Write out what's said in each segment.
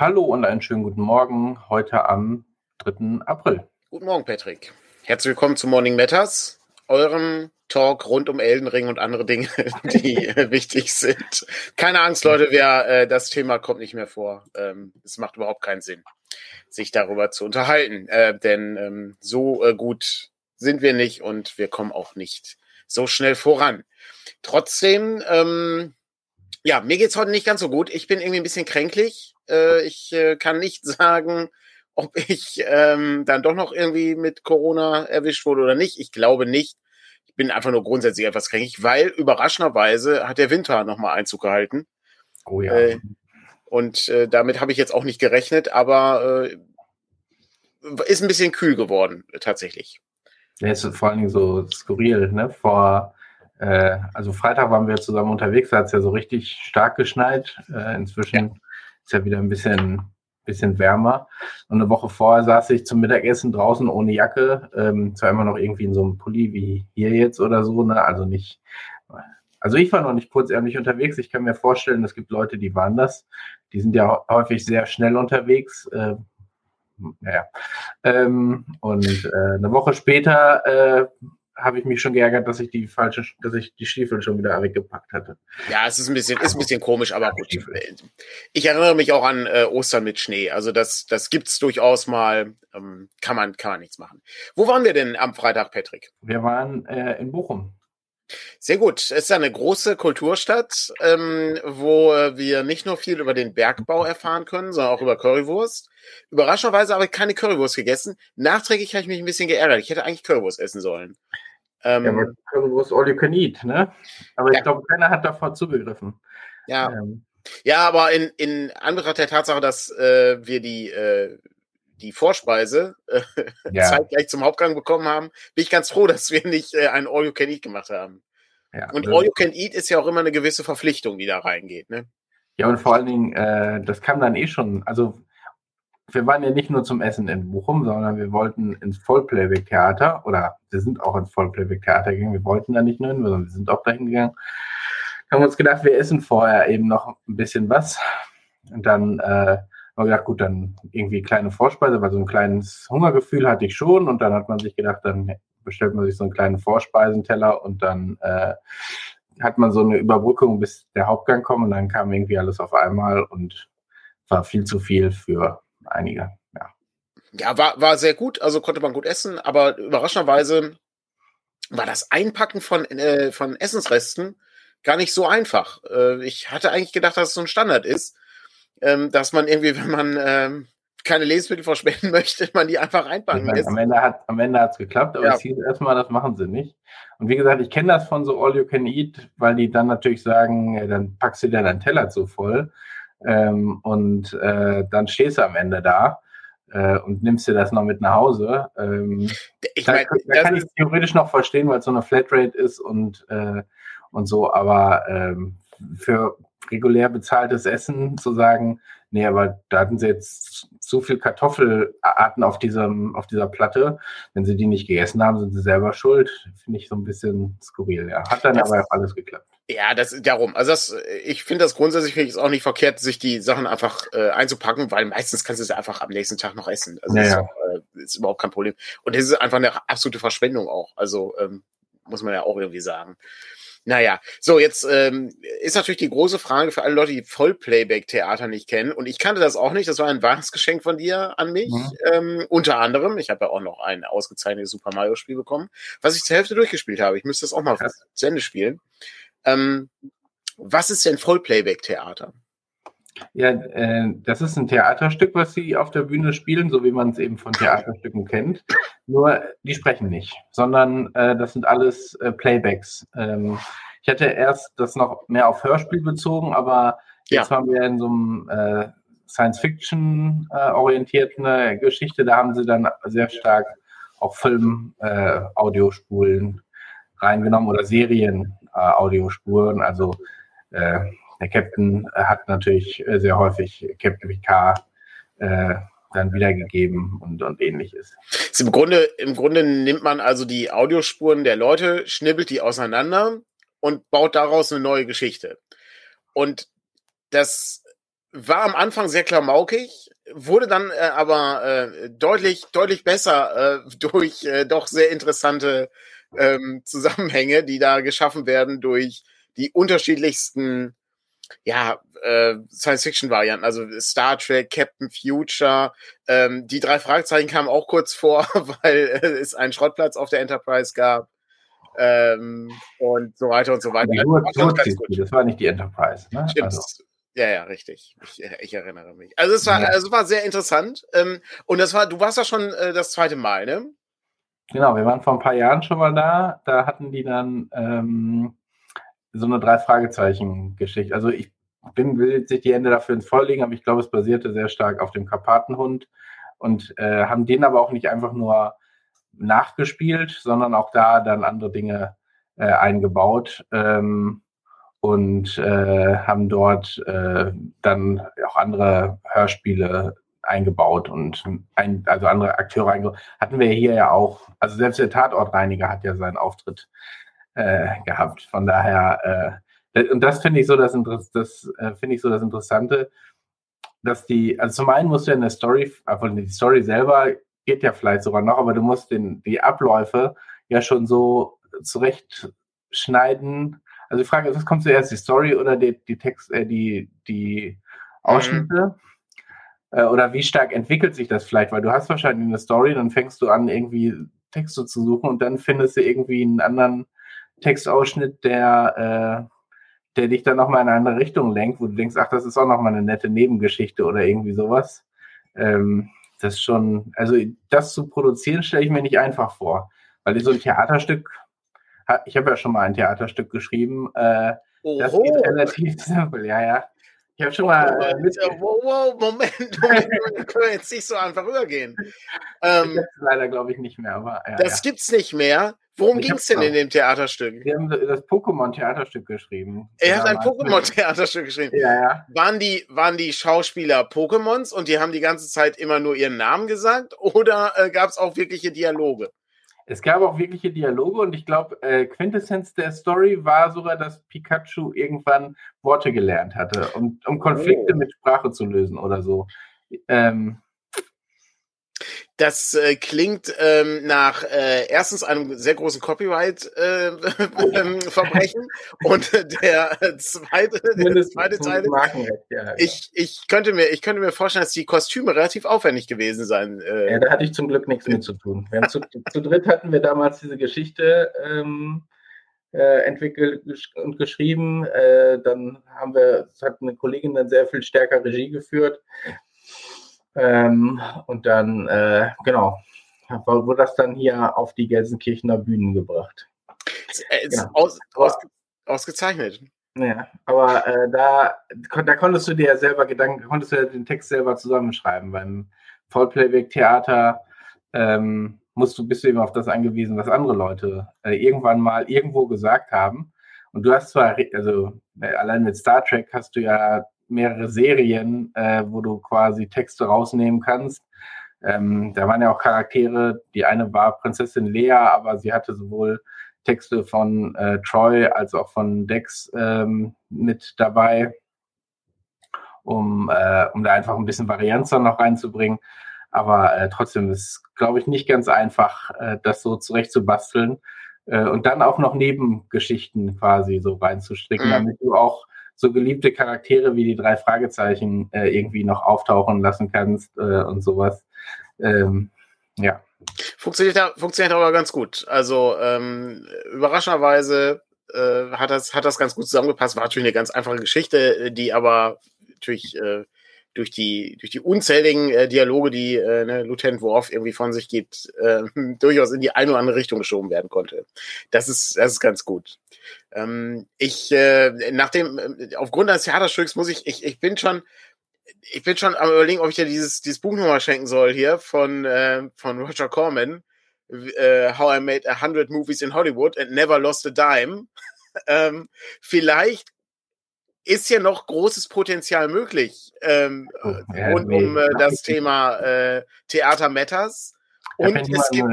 hallo und einen schönen guten Morgen heute am 3. April. Guten Morgen, Patrick. Herzlich willkommen zu Morning Matters, eurem Talk rund um Elden Ring und andere Dinge, die wichtig sind. Keine Angst, Leute, wer, äh, das Thema kommt nicht mehr vor. Ähm, es macht überhaupt keinen Sinn, sich darüber zu unterhalten, äh, denn ähm, so äh, gut sind wir nicht und wir kommen auch nicht so schnell voran. Trotzdem, ähm, ja, mir geht's heute nicht ganz so gut. Ich bin irgendwie ein bisschen kränklich. Äh, ich äh, kann nicht sagen, ob ich ähm, dann doch noch irgendwie mit Corona erwischt wurde oder nicht. Ich glaube nicht. Ich bin einfach nur grundsätzlich etwas kränklich, weil überraschenderweise hat der Winter nochmal Einzug gehalten. Oh ja. Äh, und äh, damit habe ich jetzt auch nicht gerechnet, aber äh, ist ein bisschen kühl geworden, tatsächlich. Ja, ist vor allen Dingen so skurril, ne? Vor, äh, also Freitag waren wir zusammen unterwegs, da hat es ja so richtig stark geschneit. Äh, inzwischen ja. ist ja wieder ein bisschen, bisschen wärmer. Und eine Woche vorher saß ich zum Mittagessen draußen ohne Jacke. Ähm, zwar immer noch irgendwie in so einem Pulli wie hier jetzt oder so, ne? Also nicht. Also ich war noch nicht kurzärmlich unterwegs. Ich kann mir vorstellen, es gibt Leute, die waren das. Die sind ja häufig sehr schnell unterwegs. Äh, naja. Ähm, und äh, eine Woche später äh, habe ich mich schon geärgert, dass ich die falsche, dass ich die Stiefel schon wieder weggepackt hatte. Ja, es ist ein bisschen, ist ein bisschen komisch, aber gut. Ich erinnere mich auch an äh, Ostern mit Schnee. Also das, das gibt's durchaus mal. Ähm, kann man, kann man nichts machen. Wo waren wir denn am Freitag, Patrick? Wir waren äh, in Bochum. Sehr gut. Es ist eine große Kulturstadt, ähm, wo wir nicht nur viel über den Bergbau erfahren können, sondern auch über Currywurst. Überraschenderweise habe ich keine Currywurst gegessen. Nachträglich habe ich mich ein bisschen geärgert. Ich hätte eigentlich Currywurst essen sollen. Ähm, ja, aber Currywurst all you can eat, ne? Aber ja. ich glaube, keiner hat davor zugegriffen. Ja. Ähm. Ja, aber in, in Anbetracht der Tatsache, dass äh, wir die äh, die Vorspeise äh, ja. zeitgleich zum Hauptgang bekommen haben, bin ich ganz froh, dass wir nicht äh, ein All You Can Eat gemacht haben. Ja, und All You Can Eat ist ja auch immer eine gewisse Verpflichtung, die da reingeht. Ne? Ja, und vor allen Dingen, äh, das kam dann eh schon, also wir waren ja nicht nur zum Essen in Bochum, sondern wir wollten ins Vollplayback-Theater oder wir sind auch ins Vollplayback-Theater gegangen. Wir wollten da nicht nur hin, sondern wir sind auch dahin gegangen. Haben uns gedacht, wir essen vorher eben noch ein bisschen was. Und dann äh, haben wir gedacht, gut, dann irgendwie kleine Vorspeise, weil so ein kleines Hungergefühl hatte ich schon. Und dann hat man sich gedacht, dann bestellt man sich so einen kleinen Vorspeisenteller und dann äh, hat man so eine Überbrückung, bis der Hauptgang kommt. Und dann kam irgendwie alles auf einmal und war viel zu viel für einige. Ja, ja war, war sehr gut. Also konnte man gut essen. Aber überraschenderweise war das Einpacken von, äh, von Essensresten gar nicht so einfach. Äh, ich hatte eigentlich gedacht, dass es so ein Standard ist ähm, dass man irgendwie, wenn man ähm, keine Lebensmittel verschwenden möchte, man die einfach einpacken lässt. Am Ende hat am Ende hat's geklappt, aber ja. es hieß erstmal, das machen sie nicht. Und wie gesagt, ich kenne das von so All You Can Eat, weil die dann natürlich sagen, dann packst du dir deinen Teller zu voll ähm, und äh, dann stehst du am Ende da äh, und nimmst dir das noch mit nach Hause. Ähm, ich mein, da, da kann ich theoretisch noch verstehen, weil es so eine Flatrate ist und äh, und so, aber ähm, für regulär bezahltes Essen zu sagen, nee, aber da hatten sie jetzt so viel Kartoffelarten auf diesem, auf dieser Platte. Wenn sie die nicht gegessen haben, sind sie selber schuld. Finde ich so ein bisschen skurril, ja. Hat dann das, aber auch alles geklappt. Ja, das darum. Also das, ich finde das grundsätzlich finde ich es auch nicht verkehrt, sich die Sachen einfach äh, einzupacken, weil meistens kannst du sie einfach am nächsten Tag noch essen. Also ja, ist, äh, ist überhaupt kein Problem. Und das ist einfach eine absolute Verschwendung auch. Also ähm, muss man ja auch irgendwie sagen. Naja, so jetzt ähm, ist natürlich die große Frage für alle Leute, die Vollplayback-Theater nicht kennen. Und ich kannte das auch nicht. Das war ein Weihnachtsgeschenk von dir an mich. Mhm. Ähm, unter anderem. Ich habe ja auch noch ein ausgezeichnetes Super Mario-Spiel bekommen, was ich zur Hälfte durchgespielt habe. Ich müsste das auch mal Krass. zu Ende spielen. Ähm, was ist denn Vollplayback-Theater? Ja, äh, das ist ein Theaterstück, was sie auf der Bühne spielen, so wie man es eben von Theaterstücken kennt. Nur die sprechen nicht, sondern äh, das sind alles äh, Playbacks. Ähm, ich hatte erst das noch mehr auf Hörspiel bezogen, aber jetzt ja. waren wir in so einem äh, Science-Fiction äh, orientierten äh, Geschichte. Da haben sie dann sehr stark auch Film-Audiospulen reingenommen oder Serien-Audiospuren. also äh, der Captain hat natürlich äh, sehr häufig Captain Picard äh, dann wiedergegeben und, und ähnliches. Im Grunde, Im Grunde nimmt man also die Audiospuren der Leute, schnibbelt die auseinander und baut daraus eine neue Geschichte. Und das war am Anfang sehr klamaukig, wurde dann äh, aber äh, deutlich, deutlich besser äh, durch äh, doch sehr interessante ähm, Zusammenhänge, die da geschaffen werden durch die unterschiedlichsten ja, äh, Science-Fiction-Varianten, also Star Trek, Captain Future. Ähm, die drei Fragezeichen kamen auch kurz vor, weil es einen Schrottplatz auf der Enterprise gab. Ähm, und so weiter und so weiter. Ja, nur, nur das war nicht die Enterprise. Ne? Stimmt. Also. Ja, ja, richtig. Ich, ich, erinnere mich. Also es war, ja. also es war sehr interessant. Ähm, und das war, du warst ja schon äh, das zweite Mal, ne? Genau, wir waren vor ein paar Jahren schon mal da. Da hatten die dann ähm, so eine drei Fragezeichen Geschichte. Also ich bin, will jetzt nicht die Hände dafür ins Feuer legen, aber ich glaube, es basierte sehr stark auf dem Karpatenhund und äh, haben den aber auch nicht einfach nur nachgespielt, sondern auch da dann andere Dinge äh, eingebaut ähm, und äh, haben dort äh, dann auch andere Hörspiele eingebaut und ein, also andere Akteure eingebaut. Hatten wir hier ja auch, also selbst der Tatortreiniger hat ja seinen Auftritt äh, gehabt. Von daher, äh, und das finde ich so das, das äh, finde ich so das Interessante, dass die, also zum einen musst du ja eine Story, obwohl die Story selber geht ja vielleicht sogar noch, aber du musst den, die Abläufe ja schon so zurechtschneiden. Also die Frage ist, was kommt zuerst, die Story oder die, die Text, äh, die, die Ausschnitte? Mhm. Äh, oder wie stark entwickelt sich das vielleicht? Weil du hast wahrscheinlich eine Story, dann fängst du an, irgendwie Texte zu suchen und dann findest du irgendwie einen anderen Textausschnitt, der, äh, der dich dann nochmal in eine andere Richtung lenkt, wo du denkst, ach, das ist auch nochmal eine nette Nebengeschichte oder irgendwie sowas. Ähm, das ist schon, also das zu produzieren, stelle ich mir nicht einfach vor. Weil so ein Theaterstück, ich habe ja schon mal ein Theaterstück geschrieben, äh, das geht relativ simpel, ja, ja. Ich habe schon mal. Äh, mit wow, wow, Moment, Moment, können wir jetzt nicht so einfach rübergehen. Ähm, leider glaube ich nicht mehr, aber. Ja, das ja. gibt's nicht mehr. Worum ging es denn in dem Theaterstück? Wir haben das Pokémon-Theaterstück geschrieben. Er hat ein Pokémon-Theaterstück geschrieben. Ja, ja. Waren die, waren die Schauspieler Pokémons und die haben die ganze Zeit immer nur ihren Namen gesagt oder äh, gab es auch wirkliche Dialoge? Es gab auch wirkliche Dialoge und ich glaube, äh, Quintessenz der Story war sogar, dass Pikachu irgendwann Worte gelernt hatte, um, um Konflikte oh. mit Sprache zu lösen oder so. Ähm, das äh, klingt ähm, nach äh, erstens einem sehr großen Copyright-Verbrechen äh, und der zweite, der zweite Teil. Ja, ich, ich, könnte mir, ich könnte mir vorstellen, dass die Kostüme relativ aufwendig gewesen sein. Äh. Ja, da hatte ich zum Glück nichts mit zu tun. zu, zu, dritt hatten wir damals diese Geschichte ähm, äh, entwickelt und geschrieben. Äh, dann haben wir, hat eine Kollegin dann sehr viel stärker Regie geführt. Ähm, und dann, äh, genau, wurde das dann hier auf die Gelsenkirchener Bühnen gebracht. Ja. aus, aus, ausgezeichnet. Ja, aber äh, da, da konntest du dir ja selber Gedanken, konntest du ja den Text selber zusammenschreiben. Beim Vollplayback-Theater ähm, musst du, bist du eben auf das angewiesen, was andere Leute äh, irgendwann mal irgendwo gesagt haben. Und du hast zwar, also äh, allein mit Star Trek hast du ja mehrere Serien, äh, wo du quasi Texte rausnehmen kannst. Ähm, da waren ja auch Charaktere. Die eine war Prinzessin Lea, aber sie hatte sowohl Texte von äh, Troy als auch von Dex ähm, mit dabei, um, äh, um da einfach ein bisschen Varianz dann noch reinzubringen. Aber äh, trotzdem ist, glaube ich, nicht ganz einfach, äh, das so zurechtzubasteln äh, und dann auch noch Nebengeschichten quasi so reinzustricken, mhm. damit du auch so geliebte Charaktere wie die drei Fragezeichen äh, irgendwie noch auftauchen lassen kannst äh, und sowas. Ähm, ja. Funktioniert, funktioniert aber ganz gut. Also ähm, überraschenderweise äh, hat, das, hat das ganz gut zusammengepasst. War natürlich eine ganz einfache Geschichte, die aber natürlich äh, durch die, durch die unzähligen äh, Dialoge, die äh, ne, Lieutenant Worf irgendwie von sich gibt, äh, durchaus in die eine oder andere Richtung geschoben werden konnte. Das ist, das ist ganz gut. Ähm, ich, äh, nachdem, äh, aufgrund des Theaterstücks muss ich, ich, ich bin schon, ich bin schon am überlegen, ob ich dir dieses, dieses Buch nochmal schenken soll hier von, äh, von Roger Corman. Uh, How I Made a Hundred Movies in Hollywood and Never Lost a Dime. ähm, vielleicht ist ja noch großes Potenzial möglich ähm, oh, ja, rund nee, um äh, das Thema äh, Theater Matters. Und es gibt.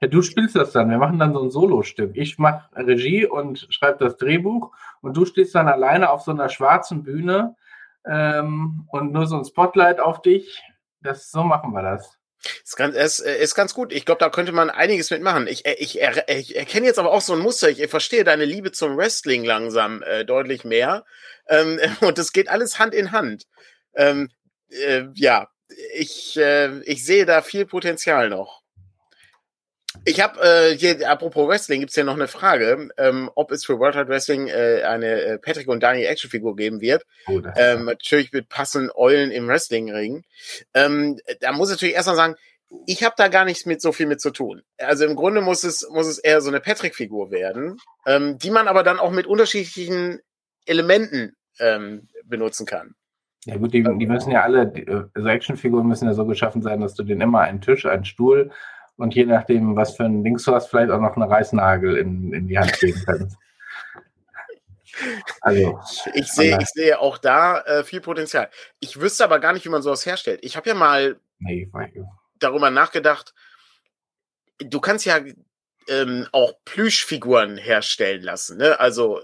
Ja, du spielst das dann. Wir machen dann so ein Solostück. Ich mache Regie und schreibe das Drehbuch und du stehst dann alleine auf so einer schwarzen Bühne ähm, und nur so ein Spotlight auf dich. Das, so machen wir das. Ist ganz, ist, ist ganz gut. Ich glaube, da könnte man einiges mitmachen. Ich, ich, ich erkenne jetzt aber auch so ein Muster. Ich verstehe deine Liebe zum Wrestling langsam äh, deutlich mehr. Ähm, und das geht alles Hand in Hand. Ähm, äh, ja, ich, äh, ich sehe da viel Potenzial noch. Ich habe äh, hier, apropos Wrestling, gibt's hier noch eine Frage, ähm, ob es für World Wide Wrestling äh, eine äh, Patrick und Daniel Actionfigur geben wird. Oh, ähm, natürlich mit passenden Eulen im Wrestlingring. Ähm, da muss ich natürlich erstmal sagen, ich habe da gar nichts mit so viel mit zu tun. Also im Grunde muss es, muss es eher so eine Patrick-Figur werden, ähm, die man aber dann auch mit unterschiedlichen Elementen ähm, benutzen kann. Ja gut, die, die müssen ja alle, also Actionfiguren müssen ja so geschaffen sein, dass du den immer einen Tisch, einen Stuhl und je nachdem, was für ein Dings du hast, vielleicht auch noch einen Reißnagel in, in die Hand geben kannst. Also, ich sehe, ich sehe auch da äh, viel Potenzial. Ich wüsste aber gar nicht, wie man sowas herstellt. Ich habe ja mal nee, darüber nachgedacht. Du kannst ja ähm, auch Plüschfiguren herstellen lassen. Ne? Also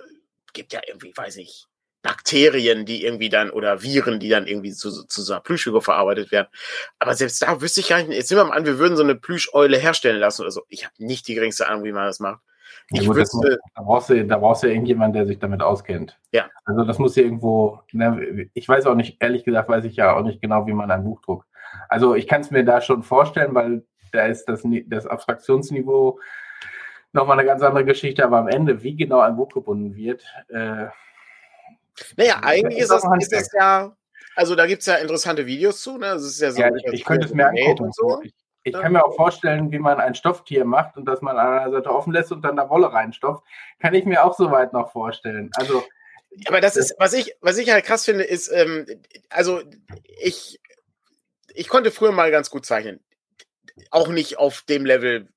gibt ja irgendwie, weiß ich, Bakterien, die irgendwie dann oder Viren, die dann irgendwie zu, zu so einer Plüschfigur verarbeitet werden. Aber selbst da wüsste ich gar nicht, jetzt nehmen wir mal an, wir würden so eine Plüscheule herstellen lassen oder so. Ich habe nicht die geringste Ahnung, wie man das macht. Ich ja, gut, wüsste, da, brauchst du, da brauchst du irgendjemand, der sich damit auskennt. Ja. Also das muss ja irgendwo, ne, ich weiß auch nicht, ehrlich gesagt, weiß ich ja auch nicht genau, wie man ein Buch druckt. Also ich kann es mir da schon vorstellen, weil da ist das, das Abstraktionsniveau nochmal eine ganz andere Geschichte, aber am Ende, wie genau ein Buch gebunden wird, äh, naja, eigentlich ist das, ist das ja, also da gibt es ja interessante Videos zu, ne? Das ist ja so. Ja, ich, ich könnte es mir angucken. So. Ich, ich kann mir auch vorstellen, wie man ein Stofftier macht und dass man an einer Seite offen lässt und dann da Wolle reinstopft. Kann ich mir auch soweit noch vorstellen. Also. Aber das ist, was ich, was ich halt krass finde, ist, ähm, also ich, ich konnte früher mal ganz gut zeichnen. Auch nicht auf dem Level,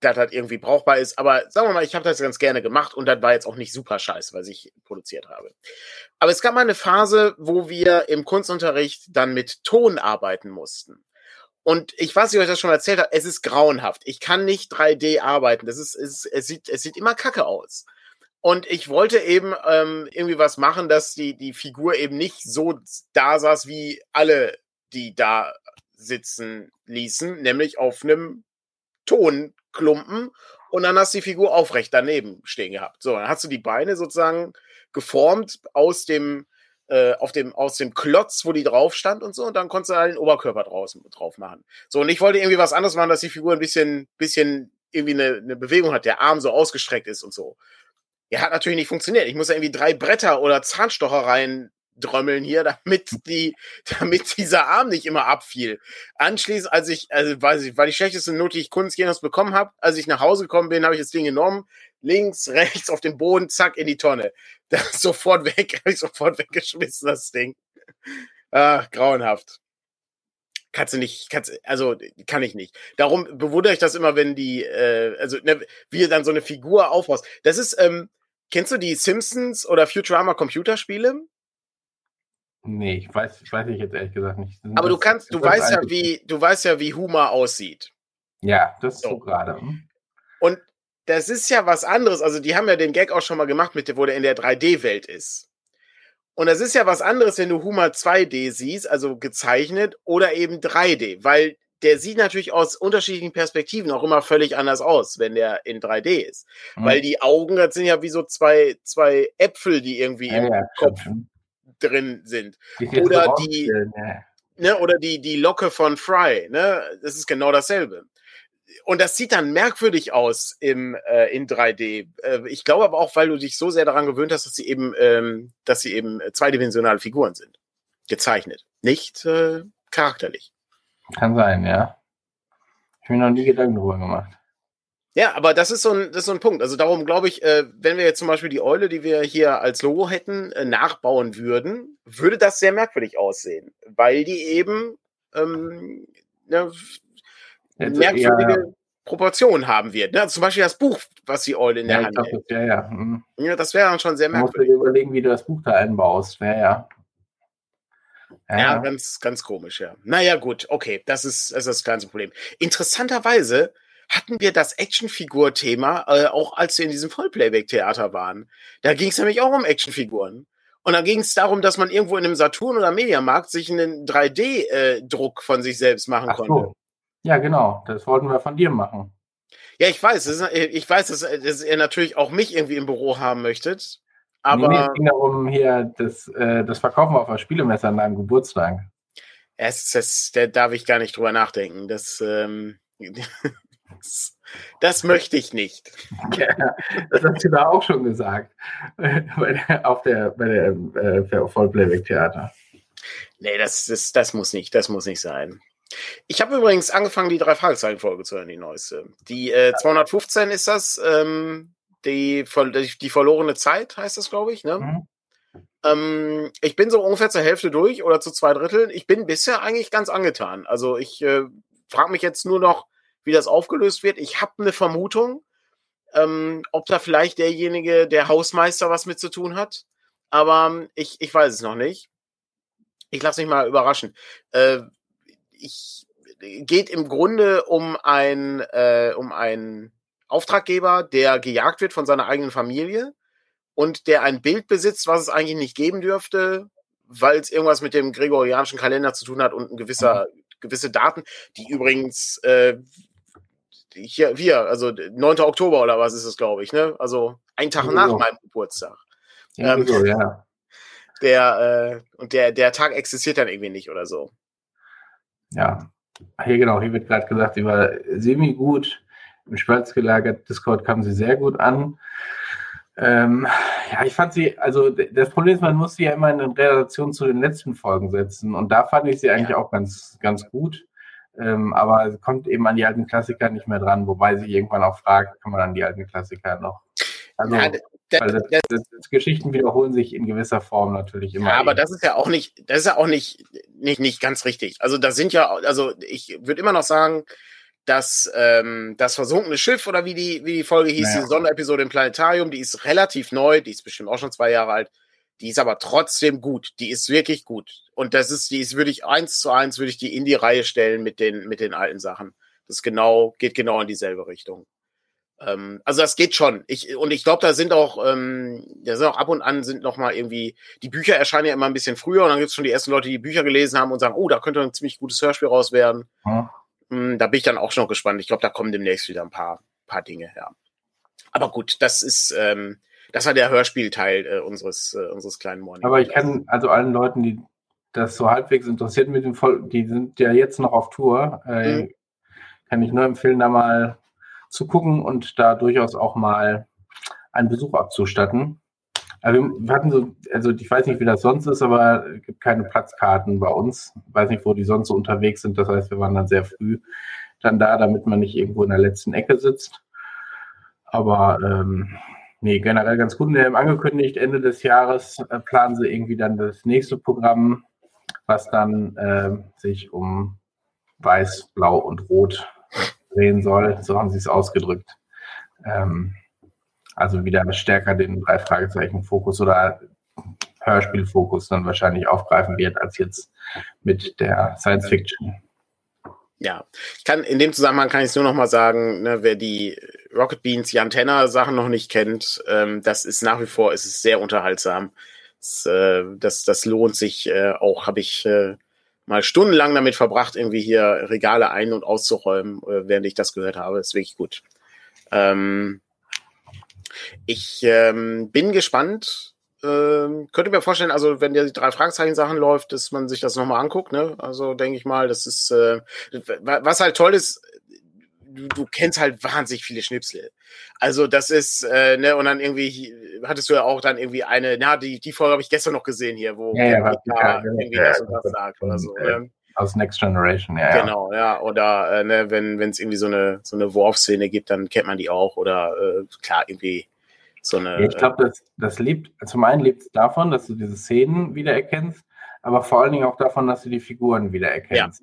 das halt irgendwie brauchbar ist. Aber sagen wir mal, ich habe das ganz gerne gemacht und das war jetzt auch nicht super scheiße, was ich produziert habe. Aber es gab mal eine Phase, wo wir im Kunstunterricht dann mit Ton arbeiten mussten. Und ich weiß nicht, ob ich das schon erzählt habe, es ist grauenhaft. Ich kann nicht 3D arbeiten. Das ist, es, es, sieht, es sieht immer kacke aus. Und ich wollte eben ähm, irgendwie was machen, dass die, die Figur eben nicht so da saß, wie alle, die da sitzen ließen, nämlich auf einem Ton Klumpen und dann hast du die Figur aufrecht daneben stehen gehabt. So, dann hast du die Beine sozusagen geformt aus dem, äh, auf dem, aus dem Klotz, wo die drauf stand und so, und dann konntest du halt den Oberkörper draußen drauf machen. So, und ich wollte irgendwie was anderes machen, dass die Figur ein bisschen, bisschen irgendwie eine, eine Bewegung hat, der Arm so ausgestreckt ist und so. Ja, hat natürlich nicht funktioniert. Ich muss ja irgendwie drei Bretter oder Zahnstochereien drömmeln hier, damit die, damit dieser Arm nicht immer abfiel. Anschließend, als ich, also weiß ich, war die schlechteste Note, die ich Kunstgenos bekommen habe, als ich nach Hause gekommen bin, habe ich das Ding genommen, links, rechts auf den Boden, zack, in die Tonne. Das sofort weg, habe ich sofort weggeschmissen, das Ding. Ah, grauenhaft. Kannst du nicht, kannst, also kann ich nicht. Darum bewundere ich das immer, wenn die, äh, also ne, wie dann so eine Figur aufbaust. Das ist, ähm, kennst du die Simpsons oder Futurama Computerspiele? Nee, ich weiß, ich weiß ich jetzt ehrlich gesagt nicht. Sind Aber das, du kannst, du weißt ja, wie, du weißt ja, wie Huma aussieht. Ja, das ist so, so gerade. Hm? Und das ist ja was anderes. Also, die haben ja den Gag auch schon mal gemacht, mit wo der in der 3D-Welt ist. Und das ist ja was anderes, wenn du Huma 2D siehst, also gezeichnet, oder eben 3D, weil der sieht natürlich aus unterschiedlichen Perspektiven auch immer völlig anders aus, wenn der in 3D ist. Mhm. Weil die Augen, das sind ja wie so zwei, zwei Äpfel, die irgendwie ja, im ja, Kopf stimmt drin sind. Oder die, ne, oder die, die Locke von Fry, ne? Das ist genau dasselbe. Und das sieht dann merkwürdig aus im, äh, in 3D. Äh, ich glaube aber auch, weil du dich so sehr daran gewöhnt hast, dass sie eben, ähm, dass sie eben zweidimensionale Figuren sind. Gezeichnet. Nicht äh, charakterlich. Kann sein, ja. Ich habe mir noch nie Gedanken darüber gemacht. Ja, aber das ist so ein, das ist so ein Punkt. Also darum glaube ich, äh, wenn wir jetzt zum Beispiel die Eule, die wir hier als Logo hätten, äh, nachbauen würden, würde das sehr merkwürdig aussehen, weil die eben ähm, ne, merkwürdige ja. Proportionen haben wird. Ne? Also zum Beispiel das Buch, was die Eule in ja, der Hand hat. Ja, ja. Mhm. ja, das wäre dann schon sehr merkwürdig. Du musst dir überlegen, wie du das Buch da einbaust. Ja, ja. Ja, ja, ganz, ganz komisch, ja. Naja, gut, okay, das ist, das ist das kleinste Problem. Interessanterweise hatten wir das Actionfigur-Thema, äh, auch als wir in diesem Vollplayback-Theater waren. Da ging es nämlich auch um Actionfiguren. Und dann ging es darum, dass man irgendwo in einem Saturn oder Mediamarkt sich einen 3D-Druck äh, von sich selbst machen Ach konnte. So. Ja, genau. Das wollten wir von dir machen. Ja, ich weiß. Ist, ich weiß, dass, dass, ihr natürlich auch mich irgendwie im Büro haben möchtet. Aber nee, es ging darum, hier das, äh, das Verkaufen auf der Spielemesse an deinem Geburtstag. Es, es, da darf ich gar nicht drüber nachdenken. Das, ähm, das, möchte ich nicht. Ja, das hast du da auch schon gesagt. bei der, auf der, bei der äh, Vollplayback-Theater. Nee, das, das, das muss nicht, das muss nicht sein. Ich habe übrigens angefangen, die drei Fragezeichen-Folge zu hören, die neueste. Die äh, 215 ist das, ähm, die, die verlorene Zeit heißt das, glaube ich, ne? Mhm. Ähm, ich bin so ungefähr zur Hälfte durch oder zu zwei Dritteln. Ich bin bisher eigentlich ganz angetan. Also ich äh, frage mich jetzt nur noch, wie das aufgelöst wird. Ich habe eine Vermutung, ähm, ob da vielleicht derjenige, der Hausmeister, was mit zu tun hat. Aber ich, ich weiß es noch nicht. Ich lasse mich mal überraschen. Äh, ich geht im Grunde um ein äh, um einen Auftraggeber, der gejagt wird von seiner eigenen Familie und der ein Bild besitzt, was es eigentlich nicht geben dürfte, weil es irgendwas mit dem gregorianischen Kalender zu tun hat und ein gewisser mhm. gewisse Daten, die übrigens äh, hier, wir, also 9. Oktober oder was ist es, glaube ich, ne? Also ein Tag ja, nach so. meinem Geburtstag. Ja, ähm, ja. Der, äh, und der, der Tag existiert dann irgendwie nicht oder so. Ja, hier genau, hier wird gerade gesagt, sie war semi gut im Schwarz gelagert. Discord kam sie sehr gut an. Ähm, ja, ich fand sie, also das Problem ist, man muss sie ja immer in Relation zu den letzten Folgen setzen. Und da fand ich sie eigentlich ja. auch ganz, ganz gut. Ähm, aber kommt eben an die alten Klassiker nicht mehr dran, wobei sie irgendwann auch fragt, kann man an die alten Klassiker noch. Also, ja, das, das, das, Geschichten wiederholen sich in gewisser Form natürlich immer. Ja, aber das ist ja auch nicht, das ist ja auch nicht, nicht, nicht ganz richtig. Also da sind ja, also ich würde immer noch sagen, dass ähm, das versunkene Schiff oder wie die, wie die Folge hieß, naja. die Sonderepisode im Planetarium, die ist relativ neu, die ist bestimmt auch schon zwei Jahre alt. Die ist aber trotzdem gut. Die ist wirklich gut. Und das ist, die ist, würde ich eins zu eins, würde ich die in die Reihe stellen mit den, mit den alten Sachen. Das genau, geht genau in dieselbe Richtung. Ähm, also das geht schon. Ich, und ich glaube, da sind auch, ähm, da sind auch ab und an sind noch mal irgendwie, die Bücher erscheinen ja immer ein bisschen früher und dann gibt es schon die ersten Leute, die Bücher gelesen haben und sagen, oh, da könnte ein ziemlich gutes Hörspiel raus werden. Hm. Hm, da bin ich dann auch schon gespannt. Ich glaube, da kommen demnächst wieder ein paar, paar Dinge, ja. Aber gut, das ist, ähm, das war der Hörspielteil äh, unseres, äh, unseres kleinen Morning. Aber ich kann also allen Leuten, die das so halbwegs interessiert mit dem Voll, die sind ja jetzt noch auf Tour, äh, mhm. kann ich nur empfehlen, da mal zu gucken und da durchaus auch mal einen Besuch abzustatten. Also wir hatten so, also ich weiß nicht, wie das sonst ist, aber es gibt keine Platzkarten bei uns. Ich weiß nicht, wo die sonst so unterwegs sind. Das heißt, wir waren dann sehr früh dann da, damit man nicht irgendwo in der letzten Ecke sitzt. Aber ähm, nee, generell ganz gut. Wir haben angekündigt, Ende des Jahres äh, planen sie irgendwie dann das nächste Programm, was dann äh, sich um Weiß, Blau und Rot drehen soll. So haben sie es ausgedrückt. Ähm, also wieder stärker den drei Fragezeichen Fokus oder Hörspielfokus dann wahrscheinlich aufgreifen wird, als jetzt mit der Science Fiction. Ja, ich kann in dem Zusammenhang kann ich nur noch mal sagen, ne, wer die Rocket Beans, Jan Tenner Sachen noch nicht kennt, ähm, das ist nach wie vor, ist es sehr unterhaltsam. Das, äh, das, das lohnt sich äh, auch, habe ich äh, mal stundenlang damit verbracht, irgendwie hier Regale ein- und auszuräumen, äh, während ich das gehört habe. ist wirklich gut. Ähm, ich ähm, bin gespannt. Ähm, könnte mir vorstellen, also wenn die drei Fragezeichen-Sachen läuft, dass man sich das nochmal anguckt. Ne? Also denke ich mal, das ist, äh, was halt toll ist, du, du kennst halt wahnsinnig viele Schnipsel. Also das ist, äh, ne, und dann irgendwie hattest du ja auch dann irgendwie eine, na, die, die Folge habe ich gestern noch gesehen hier, wo ja, ja, ja, irgendwie das und das sagt oder so. Äh, ne? Aus Next Generation, ja. Genau, ja. Oder äh, ne, wenn es irgendwie so eine so eine Wurfszene gibt, dann kennt man die auch. Oder äh, klar, irgendwie so eine. ich glaube, das, das lebt, zum einen lebt es davon, dass du diese Szenen wiedererkennst, aber vor allen Dingen auch davon, dass du die Figuren wiedererkennst.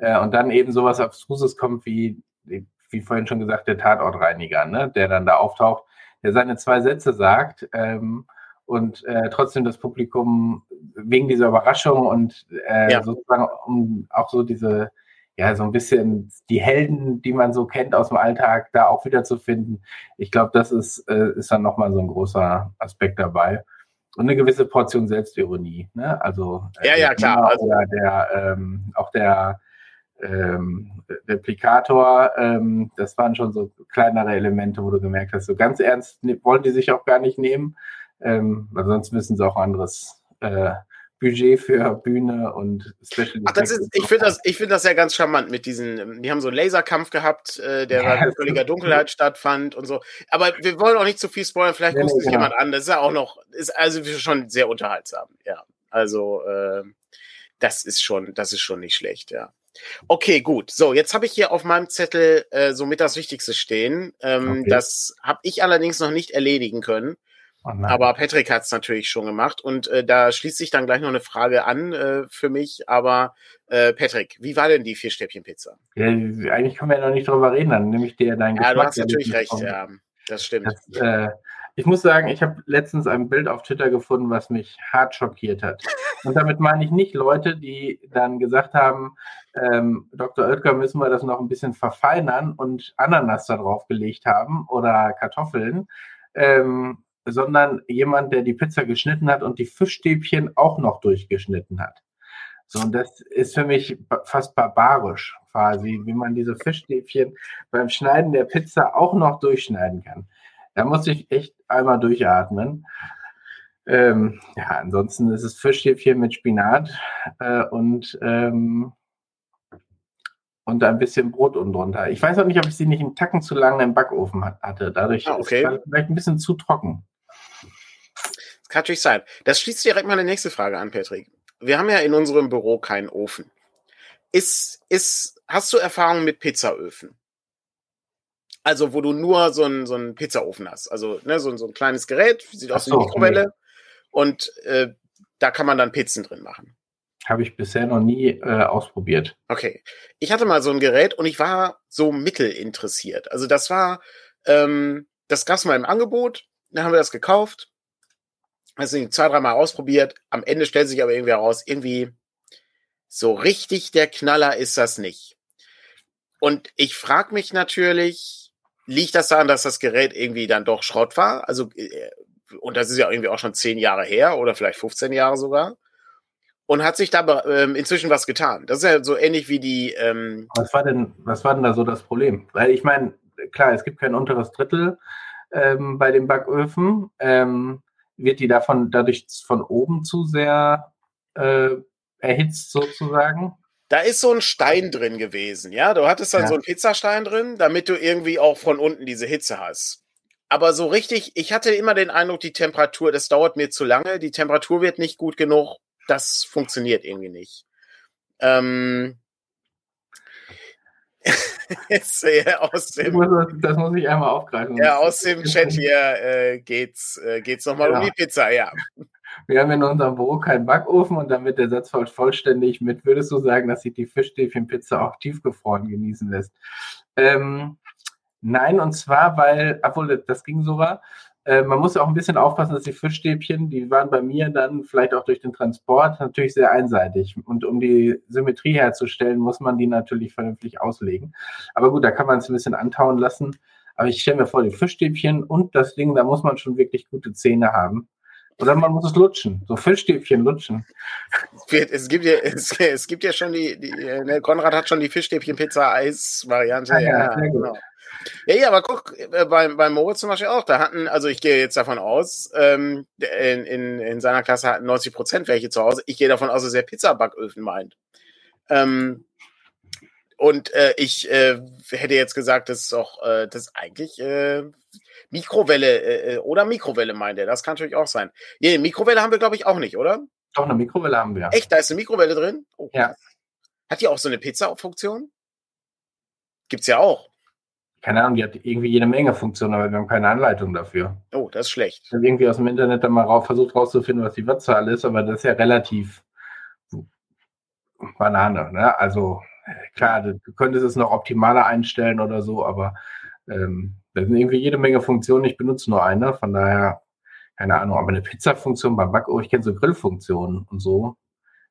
Ja. Äh, und dann eben sowas Abstruses kommt wie, wie vorhin schon gesagt, der Tatortreiniger, ne? der dann da auftaucht, der seine zwei Sätze sagt ähm, und äh, trotzdem das Publikum wegen dieser Überraschung und äh, ja. sozusagen um auch so diese ja, so ein bisschen die Helden, die man so kennt aus dem Alltag, da auch wieder zu finden. Ich glaube, das ist, äh, ist dann nochmal so ein großer Aspekt dabei. und eine gewisse Portion Selbstironie. Ne? Also äh, ja, ja, klar. Also, der, ähm, auch der ähm, Replikator, ähm, das waren schon so kleinere Elemente, wo du gemerkt hast, so ganz ernst ne, wollen die sich auch gar nicht nehmen, ähm, weil sonst müssen sie auch anderes äh, Budget für Bühne und Special Ach, das ist, ich finde das, ich finde das ja ganz charmant mit diesen, die haben so einen Laserkampf gehabt, äh, der ja, in völliger Dunkelheit stattfand und so. Aber wir wollen auch nicht zu viel spoilern, vielleicht guckt sich jemand an. Das ist ja auch noch, ist also schon sehr unterhaltsam, ja. Also, äh, das ist schon, das ist schon nicht schlecht, ja. Okay, gut. So, jetzt habe ich hier auf meinem Zettel äh, somit das Wichtigste stehen. Ähm, okay. Das habe ich allerdings noch nicht erledigen können. Oh aber Patrick hat es natürlich schon gemacht und äh, da schließt sich dann gleich noch eine Frage an äh, für mich. Aber äh, Patrick, wie war denn die Vier-Stäbchen-Pizza? Ja, eigentlich können wir ja noch nicht drüber reden, dann nehme ich dir deinen Ja, Geschmack, du hast natürlich recht, ja. Das stimmt. Das, äh, ich muss sagen, ich habe letztens ein Bild auf Twitter gefunden, was mich hart schockiert hat. Und damit meine ich nicht Leute, die dann gesagt haben, ähm, Dr. Oetker, müssen wir das noch ein bisschen verfeinern und Ananas da drauf gelegt haben oder Kartoffeln, ähm, sondern jemand, der die Pizza geschnitten hat und die Fischstäbchen auch noch durchgeschnitten hat. So, und das ist für mich fast barbarisch, quasi, wie man diese Fischstäbchen beim Schneiden der Pizza auch noch durchschneiden kann. Da muss ich echt einmal durchatmen. Ähm, ja, ansonsten ist es Fischstäbchen mit Spinat äh, und, ähm, und ein bisschen Brot unten drunter. Ich weiß auch nicht, ob ich sie nicht einen Tacken zu lange im Backofen hatte. Dadurch ah, okay. ist es vielleicht ein bisschen zu trocken. Das kann natürlich sein. Das schließt direkt meine nächste Frage an, Patrick. Wir haben ja in unserem Büro keinen Ofen. Ist, ist, hast du Erfahrung mit Pizzaöfen? Also, wo du nur so einen, so einen Pizzaofen hast. Also, ne, so, so ein kleines Gerät, sieht aus wie eine Mikrowelle. Nee. Und äh, da kann man dann Pizzen drin machen. Habe ich bisher noch nie äh, ausprobiert. Okay. Ich hatte mal so ein Gerät und ich war so mittelinteressiert. Also, das war, ähm, das gab es mal im Angebot. Dann haben wir das gekauft. Also zwei, dreimal ausprobiert. Am Ende stellt sich aber irgendwie heraus, irgendwie so richtig der Knaller ist das nicht. Und ich frage mich natürlich, liegt das daran, dass das Gerät irgendwie dann doch Schrott war? Also, äh, und das ist ja irgendwie auch schon zehn Jahre her oder vielleicht 15 Jahre sogar. Und hat sich da ähm, inzwischen was getan. Das ist ja so ähnlich wie die. Ähm was, war denn, was war denn da so das Problem? Weil ich meine, klar, es gibt kein unteres Drittel ähm, bei den Backöfen. Ähm, wird die davon dadurch von oben zu sehr äh, erhitzt sozusagen? Da ist so ein Stein drin gewesen, ja. Du hattest dann ja. so einen Pizzastein drin, damit du irgendwie auch von unten diese Hitze hast. Aber so richtig, ich hatte immer den Eindruck, die Temperatur, das dauert mir zu lange, die Temperatur wird nicht gut genug, das funktioniert irgendwie nicht. Ähm, äh, aus dem, muss, das muss ich einmal aufgreifen. Ja, aus dem Chat hier äh, geht's, äh, geht's nochmal ja. um die Pizza, ja. Wir haben in unserem Büro keinen Backofen und damit der Satz vollständig mit, würdest du sagen, dass sich die Fischstäbchenpizza auch tiefgefroren genießen lässt? Ähm, nein, und zwar, weil, obwohl das ging sogar, äh, man muss auch ein bisschen aufpassen, dass die Fischstäbchen, die waren bei mir dann vielleicht auch durch den Transport natürlich sehr einseitig. Und um die Symmetrie herzustellen, muss man die natürlich vernünftig auslegen. Aber gut, da kann man es ein bisschen antauen lassen. Aber ich stelle mir vor, die Fischstäbchen und das Ding, da muss man schon wirklich gute Zähne haben. Oder man muss es lutschen, so Fischstäbchen lutschen. Es gibt ja, es, es gibt ja schon die, die ne, Konrad hat schon die Fischstäbchen-Pizza-Eis-Variante. Ah, ja, ja, genau. Ja, ja, aber guck, äh, beim, beim Moritz zum Beispiel auch, da hatten, also ich gehe jetzt davon aus, ähm, in, in, in seiner Klasse hatten 90 Prozent welche zu Hause. Ich gehe davon aus, dass er Pizzabacköfen meint. Ähm, und äh, ich äh, hätte jetzt gesagt, das ist doch, äh, das eigentlich äh, Mikrowelle äh, äh, oder Mikrowelle meint er. Das kann natürlich auch sein. Nee, Mikrowelle haben wir, glaube ich, auch nicht, oder? Doch, eine Mikrowelle haben wir. Echt? Da ist eine Mikrowelle drin? Oh. Ja. Hat die auch so eine Pizza-Funktion? Gibt's ja auch. Keine Ahnung, die hat irgendwie jede Menge Funktionen, aber wir haben keine Anleitung dafür. Oh, das ist schlecht. Ich habe irgendwie aus dem Internet dann mal rauf, versucht rauszufinden, was die Wattzahl ist, aber das ist ja relativ Banane. Ne? Also klar, du könntest es noch optimaler einstellen oder so, aber ähm, da sind irgendwie jede Menge Funktionen. Ich benutze nur eine, von daher, keine Ahnung, aber eine Pizza-Funktion beim Backo, ich kenne so Grillfunktionen und so.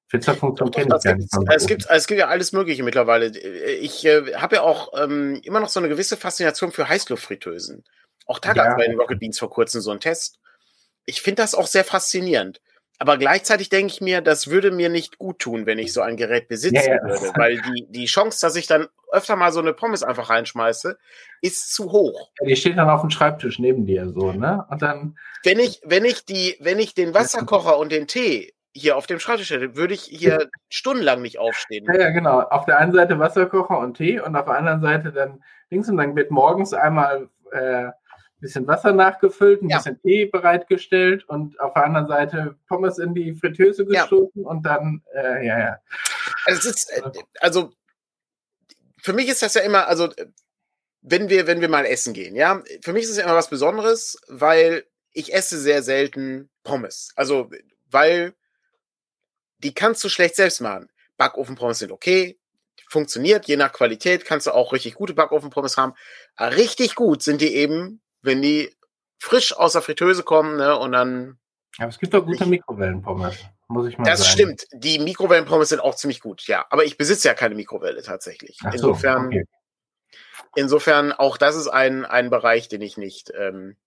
Pizza-Funktion kenne ich gar nicht. Es gibt, es gibt ja alles Mögliche mittlerweile. Ich äh, habe ja auch ähm, immer noch so eine gewisse Faszination für Heißluftfritteusen. Auch da gab es bei den Rocket Beans vor kurzem so einen Test. ich finde das auch sehr faszinierend. Aber gleichzeitig denke ich mir, das würde mir nicht gut tun, wenn ich so ein Gerät besitzen ja, ja. würde, weil die, die Chance, dass ich dann öfter mal so eine Pommes einfach reinschmeiße, ist zu hoch. Ja, die steht dann auf dem Schreibtisch neben dir so, ne? Und dann. Wenn ich, wenn ich die, wenn ich den Wasserkocher und den Tee hier auf dem Schreibtisch hätte, würde ich hier stundenlang nicht aufstehen. Ja, ja, genau. Auf der einen Seite Wasserkocher und Tee und auf der anderen Seite dann links und dann wird morgens einmal äh, bisschen Wasser nachgefüllt, ein ja. bisschen Tee bereitgestellt und auf der anderen Seite Pommes in die Fritteuse gestoßen ja. und dann, äh, ja, ja. Also, ist, äh, also, für mich ist das ja immer, also, wenn wir, wenn wir mal essen gehen, ja, für mich ist es ja immer was Besonderes, weil ich esse sehr selten Pommes. Also, weil die kannst du schlecht selbst machen. Backofenpommes sind okay, funktioniert, je nach Qualität kannst du auch richtig gute Backofenpommes haben. Aber richtig gut sind die eben wenn die frisch aus der Fritteuse kommen, ne, und dann. Aber es gibt doch gute Mikrowellenpommes, muss ich mal das sagen. Das stimmt. Die Mikrowellenpommes sind auch ziemlich gut, ja. Aber ich besitze ja keine Mikrowelle tatsächlich. Ach insofern, so, okay. insofern, auch das ist ein, ein Bereich, den ich nicht, ähm,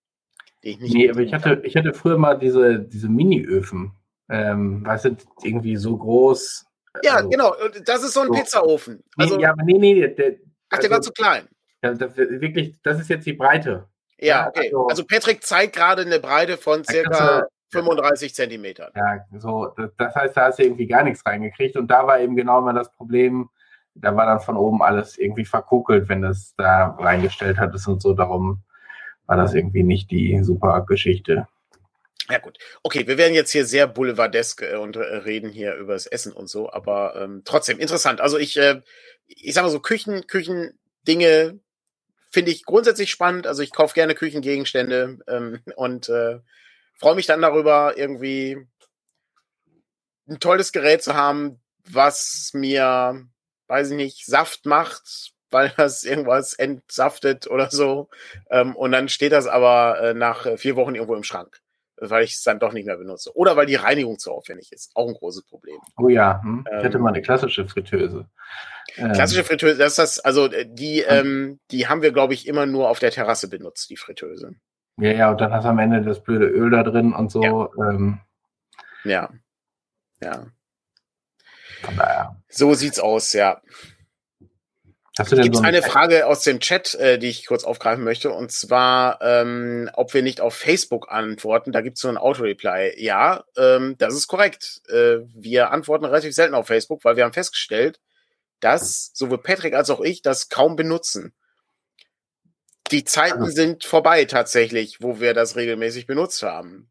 den ich nicht. Nee, aber ich hatte, ich hatte früher mal diese, diese Mini-Öfen. Ähm, weißt du, irgendwie so groß. Ja, also, genau. Das ist so ein so. Pizzaofen. Also, nee, ja, aber nee, nee. Der, Ach, der also, war zu klein. Ja, das, wirklich, das ist jetzt die Breite. Ja, okay. Also, also Patrick zeigt gerade eine Breite von circa 35 Zentimetern. Ja, so, das heißt, da hast du irgendwie gar nichts reingekriegt. Und da war eben genau mal das Problem, da war dann von oben alles irgendwie verkokelt, wenn das da reingestellt hattest und so. Darum war das irgendwie nicht die super Geschichte. Ja gut, okay, wir werden jetzt hier sehr boulevardesk äh, und äh, reden hier über das Essen und so, aber ähm, trotzdem interessant. Also ich, äh, ich sag mal so Küchen, Küchendinge finde ich grundsätzlich spannend. Also ich kaufe gerne Küchengegenstände ähm, und äh, freue mich dann darüber, irgendwie ein tolles Gerät zu haben, was mir, weiß ich nicht, Saft macht, weil das irgendwas entsaftet oder so. Ähm, und dann steht das aber äh, nach vier Wochen irgendwo im Schrank, weil ich es dann doch nicht mehr benutze. Oder weil die Reinigung zu aufwendig ist. Auch ein großes Problem. Oh ja, hm. ich hätte ähm, mal eine klassische Fritteuse. Ähm. Klassische Fritteuse, das ist das, also äh, die, ähm, die haben wir, glaube ich, immer nur auf der Terrasse benutzt, die Fritteuse. Ja, ja, und dann hast du am Ende das blöde Öl da drin und so. Ja. Ähm. Ja. ja. Von daher. So sieht's aus, ja. Gibt es so eine Frage aus dem Chat, äh, die ich kurz aufgreifen möchte, und zwar, ähm, ob wir nicht auf Facebook antworten. Da gibt es so ein Auto-Reply. Ja, ähm, das ist korrekt. Äh, wir antworten relativ selten auf Facebook, weil wir haben festgestellt, dass sowohl Patrick als auch ich das kaum benutzen. Die Zeiten also, sind vorbei tatsächlich, wo wir das regelmäßig benutzt haben.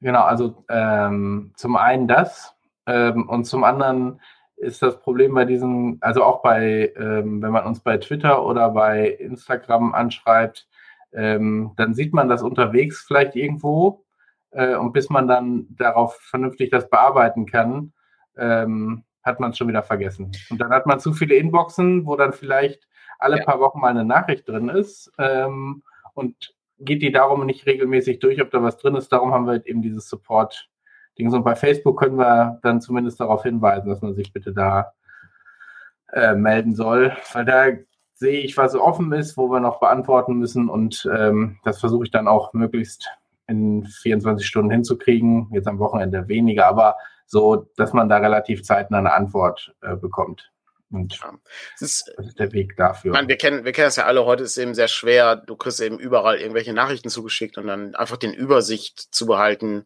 Genau, also ähm, zum einen das ähm, und zum anderen ist das Problem bei diesen, also auch bei, ähm, wenn man uns bei Twitter oder bei Instagram anschreibt, ähm, dann sieht man das unterwegs vielleicht irgendwo äh, und bis man dann darauf vernünftig das bearbeiten kann, ähm, hat man es schon wieder vergessen. Und dann hat man zu viele Inboxen, wo dann vielleicht alle ja. paar Wochen mal eine Nachricht drin ist ähm, und geht die darum nicht regelmäßig durch, ob da was drin ist. Darum haben wir eben dieses Support-Ding. Und bei Facebook können wir dann zumindest darauf hinweisen, dass man sich bitte da äh, melden soll, weil da sehe ich, was offen ist, wo wir noch beantworten müssen und ähm, das versuche ich dann auch möglichst in 24 Stunden hinzukriegen. Jetzt am Wochenende weniger, aber so dass man da relativ zeitnah eine Antwort äh, bekommt. Und ja. das, ist, das ist der Weg dafür. Meine, wir kennen, wir kennen das ja alle, heute ist es eben sehr schwer, du kriegst eben überall irgendwelche Nachrichten zugeschickt und dann einfach den Übersicht zu behalten,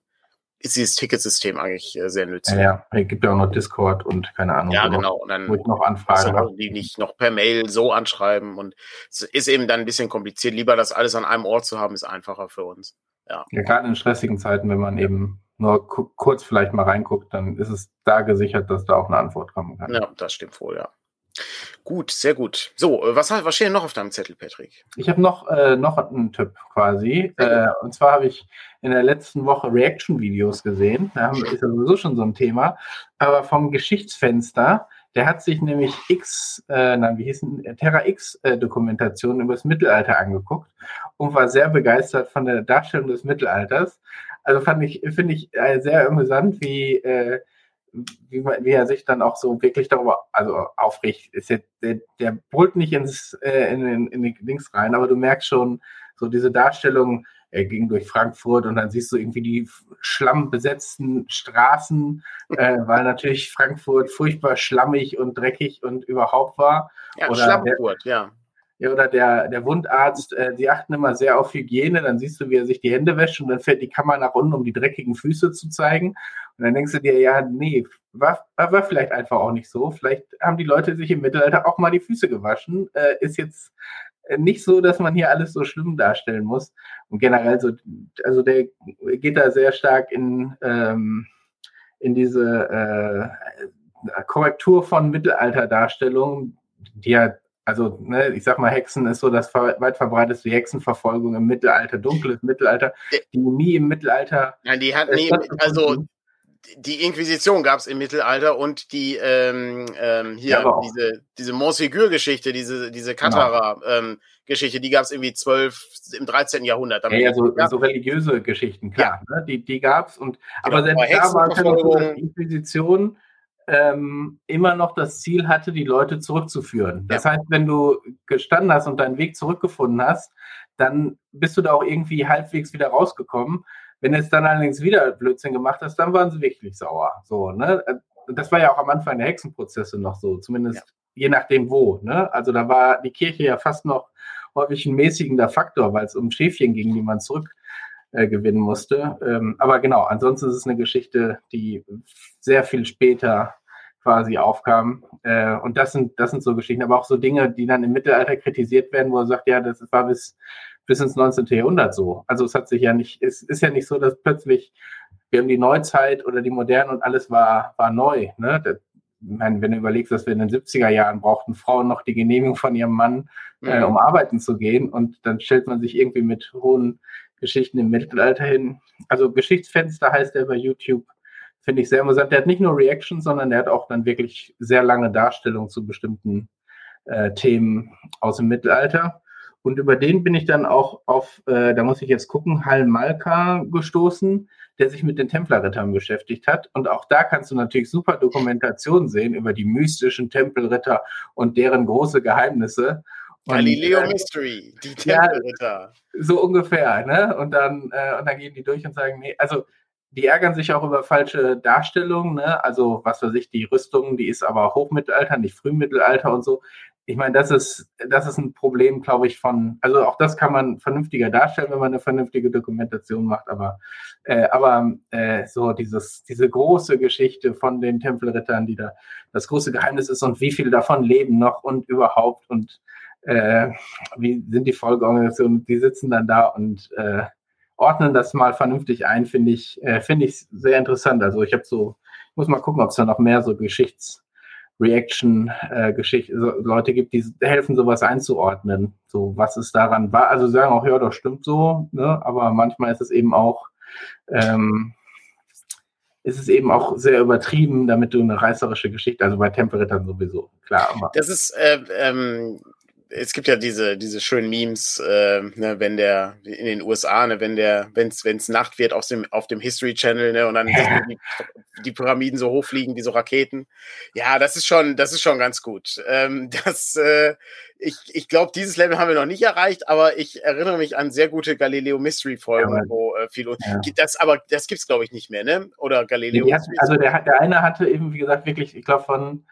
ist dieses Ticketsystem eigentlich äh, sehr nützlich. Ja, ja, es gibt ja auch noch Discord und keine Ahnung. Ja, genau. Und dann wo ich noch Anfragen habe. Die nicht noch per Mail so anschreiben und es ist eben dann ein bisschen kompliziert. Lieber das alles an einem Ort zu haben, ist einfacher für uns. Ja, ja gerade in stressigen Zeiten, wenn man eben nur kurz vielleicht mal reinguckt, dann ist es da gesichert, dass da auch eine Antwort kommen kann. Ja, das stimmt wohl, ja. Gut, sehr gut. So, äh, was, was steht denn noch auf deinem Zettel, Patrick? Ich habe noch, äh, noch einen Tipp quasi. Äh, und zwar habe ich in der letzten Woche Reaction-Videos gesehen. Da haben, ist ja sowieso schon so ein Thema. Aber vom Geschichtsfenster, der hat sich nämlich X, äh, nein, wie hießen, Terra X-Dokumentation äh, über das Mittelalter angeguckt und war sehr begeistert von der Darstellung des Mittelalters. Also fand ich, finde ich äh, sehr amüsant, wie, äh, wie, man, wie er sich dann auch so wirklich darüber also aufricht. Ist jetzt, der, der brüllt nicht ins, äh, in, in, in die Links rein, aber du merkst schon, so diese Darstellung, er ging durch Frankfurt und dann siehst du irgendwie die schlammbesetzten Straßen, äh, weil natürlich Frankfurt furchtbar schlammig und dreckig und überhaupt war. Ja, oder Schlammfurt, ja. Ja, oder der, der Wundarzt, äh, die achten immer sehr auf Hygiene, dann siehst du, wie er sich die Hände wäscht und dann fährt die Kamera nach unten, um die dreckigen Füße zu zeigen. Und dann denkst du dir, ja, nee, war, war vielleicht einfach auch nicht so. Vielleicht haben die Leute sich im Mittelalter auch mal die Füße gewaschen. Äh, ist jetzt nicht so, dass man hier alles so schlimm darstellen muss. Und generell so, also der geht da sehr stark in, ähm, in diese äh, Korrektur von Mittelalterdarstellungen, die ja also ne, ich sag mal, Hexen ist so das weit verbreiteste Hexenverfolgung im Mittelalter, dunkles Mittelalter, die nie im Mittelalter. Ja, die hat nie, also die Inquisition gab es im Mittelalter und die ähm, ähm, hier ja, diese diese Montségur-Geschichte, diese diese Katara-Geschichte, genau. ähm, die gab es irgendwie zwölf im 13. Jahrhundert. Ja, ja, so, so, religiöse Geschichten, klar, ja. ne? die die gab's und genau. aber selbst da war die Inquisition ähm, immer noch das Ziel hatte, die Leute zurückzuführen. Das ja. heißt, wenn du gestanden hast und deinen Weg zurückgefunden hast, dann bist du da auch irgendwie halbwegs wieder rausgekommen. Wenn du es dann allerdings wieder Blödsinn gemacht hast, dann waren sie wirklich sauer. So, ne? Das war ja auch am Anfang der Hexenprozesse noch so, zumindest ja. je nachdem wo. Ne? Also da war die Kirche ja fast noch häufig ein mäßigender Faktor, weil es um Schäfchen ging, die man zurück äh, gewinnen musste. Ähm, aber genau, ansonsten ist es eine Geschichte, die sehr viel später quasi aufkam. Äh, und das sind, das sind so Geschichten, aber auch so Dinge, die dann im Mittelalter kritisiert werden, wo er sagt, ja, das war bis, bis ins 19. Jahrhundert so. Also es hat sich ja nicht, es ist ja nicht so, dass plötzlich wir haben die Neuzeit oder die Moderne und alles war, war neu. Ne? Das, wenn du überlegst, dass wir in den 70er Jahren brauchten Frauen noch die Genehmigung von ihrem Mann, äh, mhm. um arbeiten zu gehen. Und dann stellt man sich irgendwie mit hohen Geschichten im Mittelalter hin. Also Geschichtsfenster heißt er bei YouTube. Finde ich sehr amüsant. Der hat nicht nur Reactions, sondern der hat auch dann wirklich sehr lange Darstellungen zu bestimmten äh, Themen aus dem Mittelalter. Und über den bin ich dann auch auf, äh, da muss ich jetzt gucken, Hal Malka gestoßen, der sich mit den Templerrittern beschäftigt hat. Und auch da kannst du natürlich super Dokumentation sehen über die mystischen Tempelritter und deren große Geheimnisse. Galileo äh, Mystery, die Tempelritter. Ja, so ungefähr, ne? Und dann, äh, und dann gehen die durch und sagen, nee, also die ärgern sich auch über falsche Darstellungen, ne? Also, was weiß ich, die Rüstung, die ist aber Hochmittelalter, nicht Frühmittelalter und so. Ich meine, das ist, das ist ein Problem, glaube ich, von, also auch das kann man vernünftiger darstellen, wenn man eine vernünftige Dokumentation macht, aber, äh, aber äh, so dieses, diese große Geschichte von den Tempelrittern, die da das große Geheimnis ist und wie viele davon leben noch und überhaupt und äh, wie sind die Folgeorganisationen, die sitzen dann da und äh, ordnen das mal vernünftig ein, finde ich, äh, finde ich sehr interessant. Also ich habe so, ich muss mal gucken, ob es da noch mehr so Geschichts- Reaction äh, so, Leute gibt, die helfen, sowas einzuordnen. So, was ist daran war. Also sagen auch, ja, das stimmt so, ne? aber manchmal ist es eben auch, ähm, ist es eben auch sehr übertrieben, damit du eine reißerische Geschichte, also bei Temperittern sowieso, klar. Aber. Das ist, äh, ähm, es gibt ja diese, diese schönen Memes, äh, ne, wenn der in den USA, ne, wenn der, wenn es Nacht wird auf dem, auf dem History Channel, ne, und dann die, die, Pyramiden so hochfliegen wie so Raketen. Ja, das ist schon, das ist schon ganz gut. Ähm, das, äh, ich, ich glaube, dieses Level haben wir noch nicht erreicht, aber ich erinnere mich an sehr gute Galileo Mystery Folgen, ja, wo äh, viel ja. das, aber das gibt's glaube ich nicht mehr, ne? Oder Galileo. Hat, also der, der eine hatte eben, wie gesagt, wirklich, ich glaube von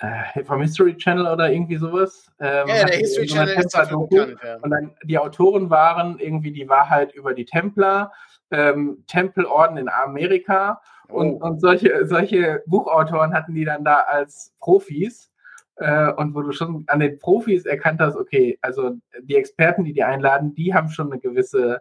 äh, vom History Channel oder irgendwie sowas. Ähm, ja, der History Channel ist dafür bekannt, ja. Und dann die Autoren waren irgendwie die Wahrheit über die Templer, ähm, Tempelorden in Amerika oh. und, und solche, solche Buchautoren hatten die dann da als Profis. Äh, und wo du schon an den Profis erkannt hast, okay, also die Experten, die die einladen, die haben schon eine gewisse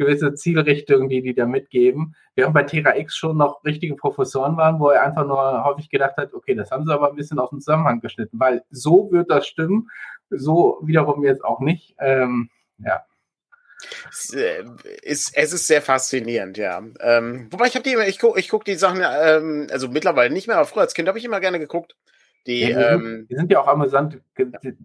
gewisse Zielrichtungen, die die da mitgeben. Während bei Terra X schon noch richtige Professoren waren, wo er einfach nur häufig gedacht hat, okay, das haben sie aber ein bisschen aus dem Zusammenhang geschnitten, weil so wird das stimmen, so wiederum jetzt auch nicht. Ähm, ja. Es äh, ist, es ist sehr faszinierend, ja. Ähm, wobei ich habe die immer, ich gucke ich guck die Sachen, ähm, also mittlerweile nicht mehr, aber früher als Kind habe ich immer gerne geguckt. Die, ja, die, ähm, sind, die sind ja auch amüsant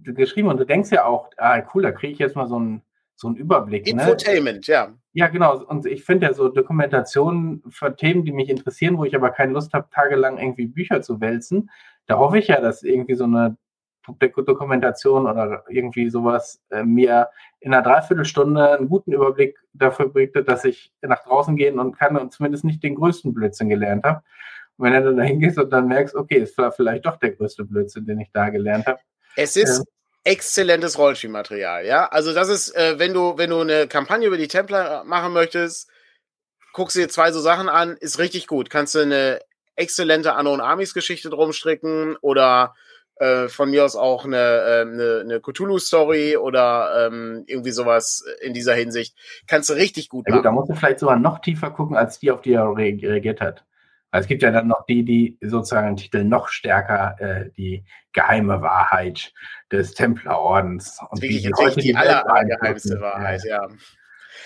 geschrieben und du denkst ja auch, ah cool, da kriege ich jetzt mal so ein so ein Überblick. Ne? Infotainment, ne? ja. Ja, genau. Und ich finde ja so Dokumentationen für Themen, die mich interessieren, wo ich aber keine Lust habe, tagelang irgendwie Bücher zu wälzen, da hoffe ich ja, dass irgendwie so eine Dokumentation oder irgendwie sowas äh, mir in einer Dreiviertelstunde einen guten Überblick dafür bringt, dass ich nach draußen gehen und kann und zumindest nicht den größten Blödsinn gelernt habe. Und wenn du da hingehst und dann merkst, okay, es war vielleicht doch der größte Blödsinn, den ich da gelernt habe. Es ist ähm, exzellentes Rollspielmaterial, ja. Also das ist, äh, wenn du, wenn du eine Kampagne über die Templer machen möchtest, guckst dir zwei so Sachen an, ist richtig gut. Kannst du eine exzellente Unknown Armies Geschichte drum stricken oder äh, von mir aus auch eine, äh, eine, eine Cthulhu-Story oder ähm, irgendwie sowas in dieser Hinsicht. Kannst du richtig gut machen. Ja, da musst du vielleicht sogar noch tiefer gucken, als die, auf die er reagiert hat. Es gibt ja dann noch die, die sozusagen den Titel noch stärker, äh, die geheime Wahrheit des Templerordens. Und Wirklich die, die, die allergeheimste Wahrheit, ja.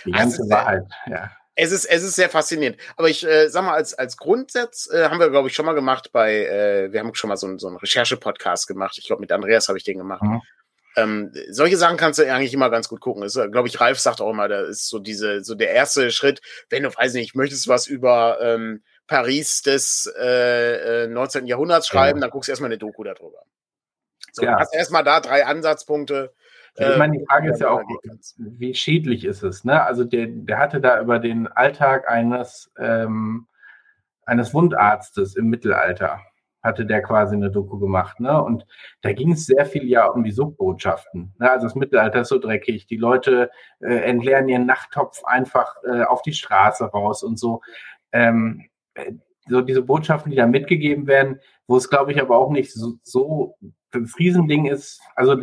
Die ganze also, Wahrheit, ja. Es ist, es ist sehr faszinierend. Aber ich äh, sag mal, als, als Grundsatz äh, haben wir, glaube ich, schon mal gemacht bei, äh, wir haben schon mal so, so einen Recherche-Podcast gemacht. Ich glaube, mit Andreas habe ich den gemacht. Mhm. Ähm, solche Sachen kannst du eigentlich immer ganz gut gucken. glaube ich, Ralf sagt auch immer, da ist so diese, so der erste Schritt, wenn du, weiß nicht, möchtest was über ähm, Paris des äh, 19. Äh, Jahrhunderts schreiben, ja. dann guckst du erstmal eine Doku darüber. So, ja. hast erstmal da drei Ansatzpunkte. ich meine, die Frage ist ja auch, wie schädlich ist es? Ne? Also der, der hatte da über den Alltag eines, ähm, eines Wundarztes im Mittelalter, hatte der quasi eine Doku gemacht. Ne? Und da ging es sehr viel ja um die Subbotschaften. Ne? Also das Mittelalter ist so dreckig. Die Leute äh, entleeren ihren Nachttopf einfach äh, auf die Straße raus und so. Ähm, so diese Botschaften, die da mitgegeben werden, wo es, glaube ich, aber auch nicht so, so das Riesending ist, also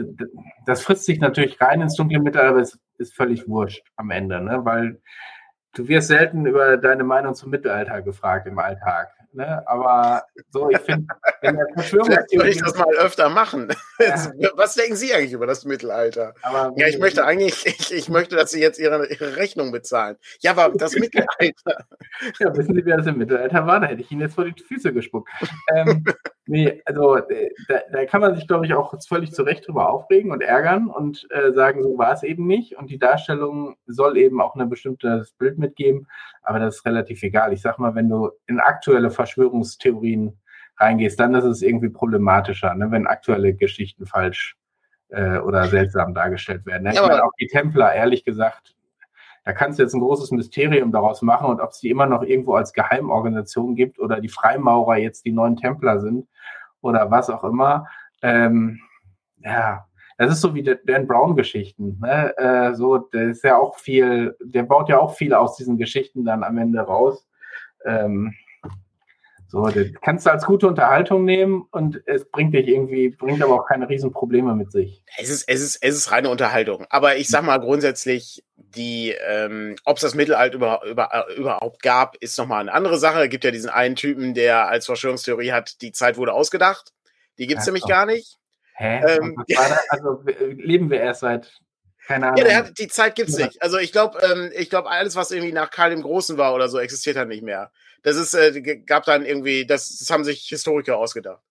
das frisst sich natürlich rein ins dunkle Mittelalter, aber es ist völlig wurscht am Ende, ne? weil du wirst selten über deine Meinung zum Mittelalter gefragt im Alltag. Ne? Aber so, ich finde, wenn der Verschwörungstheorie. Soll ich das mal öfter machen? Ja. Was denken Sie eigentlich über das Mittelalter? Aber ja, ich möchte eigentlich, ich, ich möchte, dass Sie jetzt Ihre, Ihre Rechnung bezahlen. Ja, aber das Mittelalter. Ja, wissen Sie, wer das im Mittelalter war? Da hätte ich Ihnen jetzt vor die Füße gespuckt. ähm, nee, also äh, da, da kann man sich, glaube ich, auch völlig zu Recht drüber aufregen und ärgern und äh, sagen, so war es eben nicht. Und die Darstellung soll eben auch ein bestimmtes Bild mitgeben. Aber das ist relativ egal. Ich sag mal, wenn du in aktuelle Verschwörungstheorien reingehst, dann ist es irgendwie problematischer, ne, wenn aktuelle Geschichten falsch äh, oder seltsam dargestellt werden. Ne? Ich meine, auch die Templer, ehrlich gesagt, da kannst du jetzt ein großes Mysterium daraus machen und ob es die immer noch irgendwo als Geheimorganisation gibt oder die Freimaurer jetzt die neuen Templer sind oder was auch immer. Ähm, ja, das ist so wie Dan Brown-Geschichten. Ne? Äh, so, der ist ja auch viel, der baut ja auch viel aus diesen Geschichten dann am Ende raus. Ähm, so, das kannst du als gute Unterhaltung nehmen und es bringt dich irgendwie, bringt aber auch keine Riesenprobleme mit sich. Es ist, es ist, es ist reine Unterhaltung. Aber ich sag mal grundsätzlich, die, ähm, ob es das Mittelalter über, über, überhaupt gab, ist nochmal eine andere Sache. Es gibt ja diesen einen Typen, der als Verschwörungstheorie hat, die Zeit wurde ausgedacht. Die gibt's ja, nämlich gar nicht. Hä? Ähm, also leben wir erst seit keine Ahnung. Ja, der hat, die Zeit gibt's ja. nicht. Also ich glaube, ähm, ich glaube, alles, was irgendwie nach Karl dem Großen war oder so, existiert dann nicht mehr. Das ist, äh, gab dann irgendwie, das, das haben sich Historiker ausgedacht.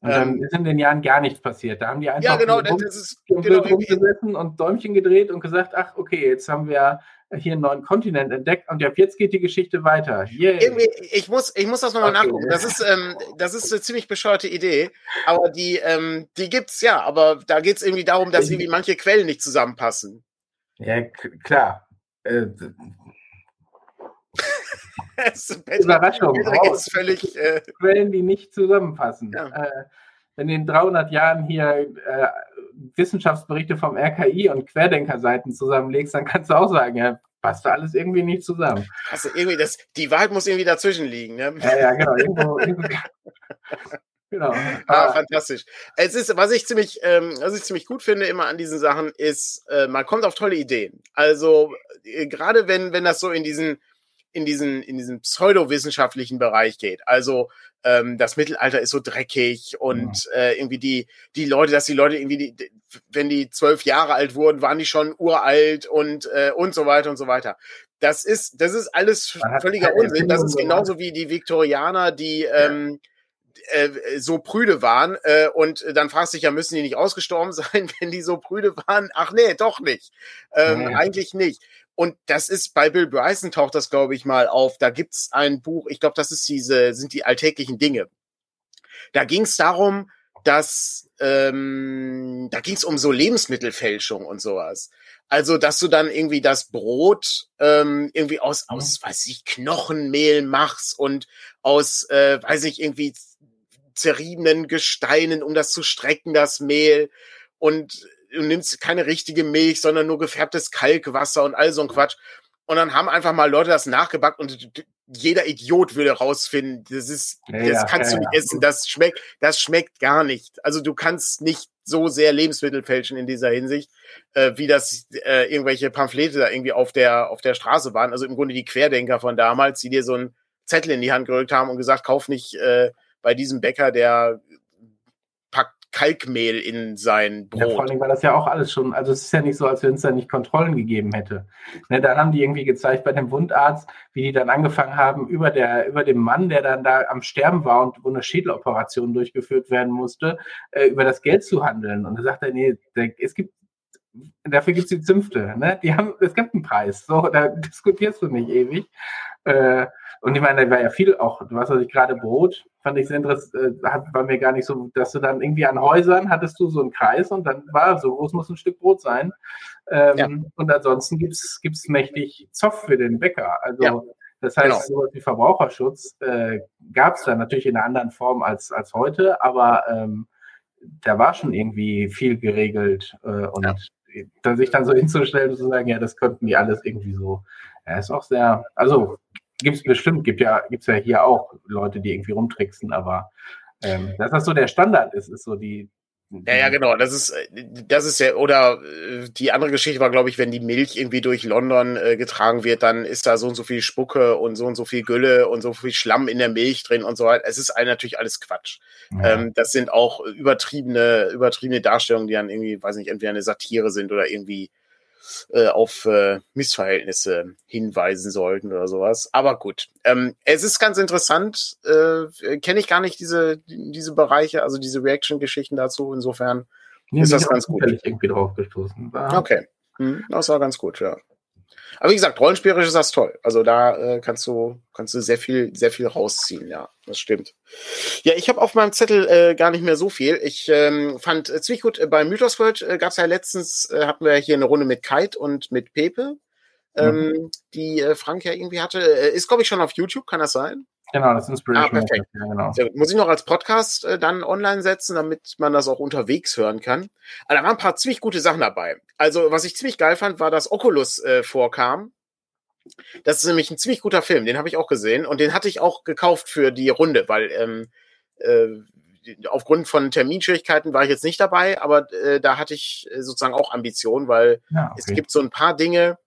Und dann ähm, ist in den Jahren gar nichts passiert. Da haben die einfach ja, genau, das ist, genau, rumgesessen und Däumchen gedreht und gesagt, ach, okay, jetzt haben wir hier einen neuen Kontinent entdeckt und ab jetzt geht die Geschichte weiter. Yeah. Irgendwie, ich muss, ich muss das nochmal okay. nachgucken. Das ist, ähm, das ist eine ziemlich bescheuerte Idee, aber die, ähm, die gibt's ja. Aber da geht es irgendwie darum, dass irgendwie manche Quellen nicht zusammenpassen. Ja, klar. Äh, Überraschung. Ist völlig, äh, Quellen, die nicht zusammenpassen. Ja. Äh, wenn du in 300 Jahren hier äh, Wissenschaftsberichte vom RKI und Querdenkerseiten zusammenlegst, dann kannst du auch sagen, ja, passt da alles irgendwie nicht zusammen. Also irgendwie das, die Wahrheit muss irgendwie dazwischen liegen, ne? Ja, ja, genau. Irgendwo, irgendwo, genau. Ah, fantastisch. Es ist, was ich ziemlich, ähm, was ich ziemlich gut finde immer an diesen Sachen, ist, äh, man kommt auf tolle Ideen. Also äh, gerade wenn, wenn das so in diesen in diesen, in diesen pseudowissenschaftlichen Bereich geht. Also ähm, das Mittelalter ist so dreckig und ja. äh, irgendwie die, die Leute, dass die Leute irgendwie, die, wenn die zwölf Jahre alt wurden, waren die schon uralt und, äh, und so weiter und so weiter. Das ist, das ist alles völliger Unsinn. Das ist genauso wie die Viktorianer, die ähm, äh, so prüde waren äh, und dann fragst du dich ja, müssen die nicht ausgestorben sein, wenn die so prüde waren? Ach nee, doch nicht. Ähm, ja. Eigentlich nicht. Und das ist bei Bill Bryson taucht das, glaube ich, mal auf. Da gibt's ein Buch, ich glaube, das ist diese, sind die alltäglichen Dinge. Da ging es darum, dass ähm, da ging es um so Lebensmittelfälschung und sowas. Also, dass du dann irgendwie das Brot ähm, irgendwie aus, aus, weiß ich, Knochenmehl machst und aus, äh, weiß ich, irgendwie zerriebenen Gesteinen, um das zu strecken, das Mehl. Und du nimmst keine richtige Milch, sondern nur gefärbtes Kalkwasser und all so ein Quatsch. Und dann haben einfach mal Leute das nachgebackt und jeder Idiot würde rausfinden, das ist, ja, das kannst ja, du nicht ja. essen, das schmeckt, das schmeckt gar nicht. Also du kannst nicht so sehr Lebensmittel fälschen in dieser Hinsicht, äh, wie das äh, irgendwelche Pamphlete da irgendwie auf der auf der Straße waren. Also im Grunde die Querdenker von damals, die dir so einen Zettel in die Hand gerückt haben und gesagt, kauf nicht äh, bei diesem Bäcker, der Kalkmehl in sein Brot. Ja, vor allem war das ja auch alles schon, also es ist ja nicht so, als wenn es da nicht Kontrollen gegeben hätte. Ne, dann haben die irgendwie gezeigt bei dem Wundarzt, wie die dann angefangen haben, über, der, über dem Mann, der dann da am Sterben war und wo eine Schädeloperation durchgeführt werden musste, äh, über das Geld zu handeln. Und da sagt er, nee, der, es gibt dafür gibt es die Zünfte. Ne? Die haben, es gibt einen Preis. So, da diskutierst du nicht ewig. Äh, und ich meine, da war ja viel auch, du weißt, was ich gerade Brot, fand ich sehr interessant, äh, war mir gar nicht so, dass du dann irgendwie an Häusern hattest du so einen Kreis und dann war so groß muss ein Stück Brot sein. Ähm, ja. Und ansonsten gibt es mächtig Zoff für den Bäcker. Also ja. das heißt, genau. sowas wie Verbraucherschutz äh, gab es da natürlich in einer anderen Form als, als heute, aber ähm, da war schon irgendwie viel geregelt äh, und ja. da sich dann so hinzustellen und zu sagen, ja, das könnten die alles irgendwie so, ja, ist auch sehr, also Gibt es bestimmt, gibt ja, gibt's ja hier auch Leute, die irgendwie rumtricksen, aber ähm, dass das so der Standard ist, ist so die. Ja, ja, genau. Das ist, das ist ja, oder äh, die andere Geschichte war, glaube ich, wenn die Milch irgendwie durch London äh, getragen wird, dann ist da so und so viel Spucke und so und so viel Gülle und so viel Schlamm in der Milch drin und so weiter. Es ist natürlich alles Quatsch. Ja. Ähm, das sind auch übertriebene, übertriebene Darstellungen, die dann irgendwie, weiß nicht, entweder eine Satire sind oder irgendwie äh, auf äh, Missverhältnisse hinweisen sollten oder sowas. Aber gut, ähm, es ist ganz interessant. Äh, Kenne ich gar nicht diese, diese Bereiche, also diese Reaction-Geschichten dazu. Insofern nee, ist das ganz gut. irgendwie drauf gestoßen. Okay, hm, das war ganz gut, ja. Aber wie gesagt, rollenspielerisch ist das toll. Also da äh, kannst du kannst du sehr viel sehr viel rausziehen. Ja, das stimmt. Ja, ich habe auf meinem Zettel äh, gar nicht mehr so viel. Ich ähm, fand äh, ziemlich gut äh, bei Mythos World äh, gab es ja letztens äh, hatten wir hier eine Runde mit Kite und mit Pepe, ähm, mhm. die äh, Frank ja irgendwie hatte. Äh, ist glaube ich schon auf YouTube. Kann das sein? Genau, das Inspiration. Ah, perfekt. Ja, genau. Muss ich noch als Podcast äh, dann online setzen, damit man das auch unterwegs hören kann. Aber da waren ein paar ziemlich gute Sachen dabei. Also, was ich ziemlich geil fand, war, dass Oculus äh, vorkam. Das ist nämlich ein ziemlich guter Film, den habe ich auch gesehen und den hatte ich auch gekauft für die Runde, weil ähm, äh, aufgrund von Terminschwierigkeiten war ich jetzt nicht dabei, aber äh, da hatte ich äh, sozusagen auch Ambitionen, weil ja, okay. es gibt so ein paar Dinge,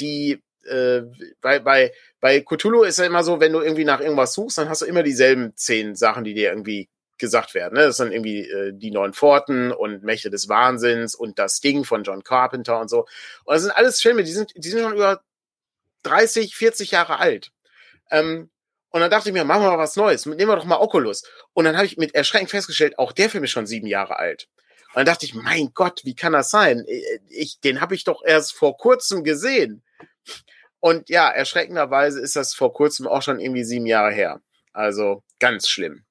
die äh, bei, bei, bei Cthulhu ist ja immer so, wenn du irgendwie nach irgendwas suchst, dann hast du immer dieselben zehn Sachen, die dir irgendwie gesagt werden. Ne? Das sind irgendwie äh, die neuen Pforten und Mächte des Wahnsinns und das Ding von John Carpenter und so. Und das sind alles Filme, die sind, die sind schon über 30, 40 Jahre alt. Ähm, und dann dachte ich mir, machen wir mal was Neues. Nehmen wir doch mal Oculus. Und dann habe ich mit Erschrecken festgestellt, auch der Film ist schon sieben Jahre alt. Und dann dachte ich, mein Gott, wie kann das sein? Äh, ich, den habe ich doch erst vor kurzem gesehen. Und ja, erschreckenderweise ist das vor kurzem auch schon irgendwie sieben Jahre her. Also ganz schlimm.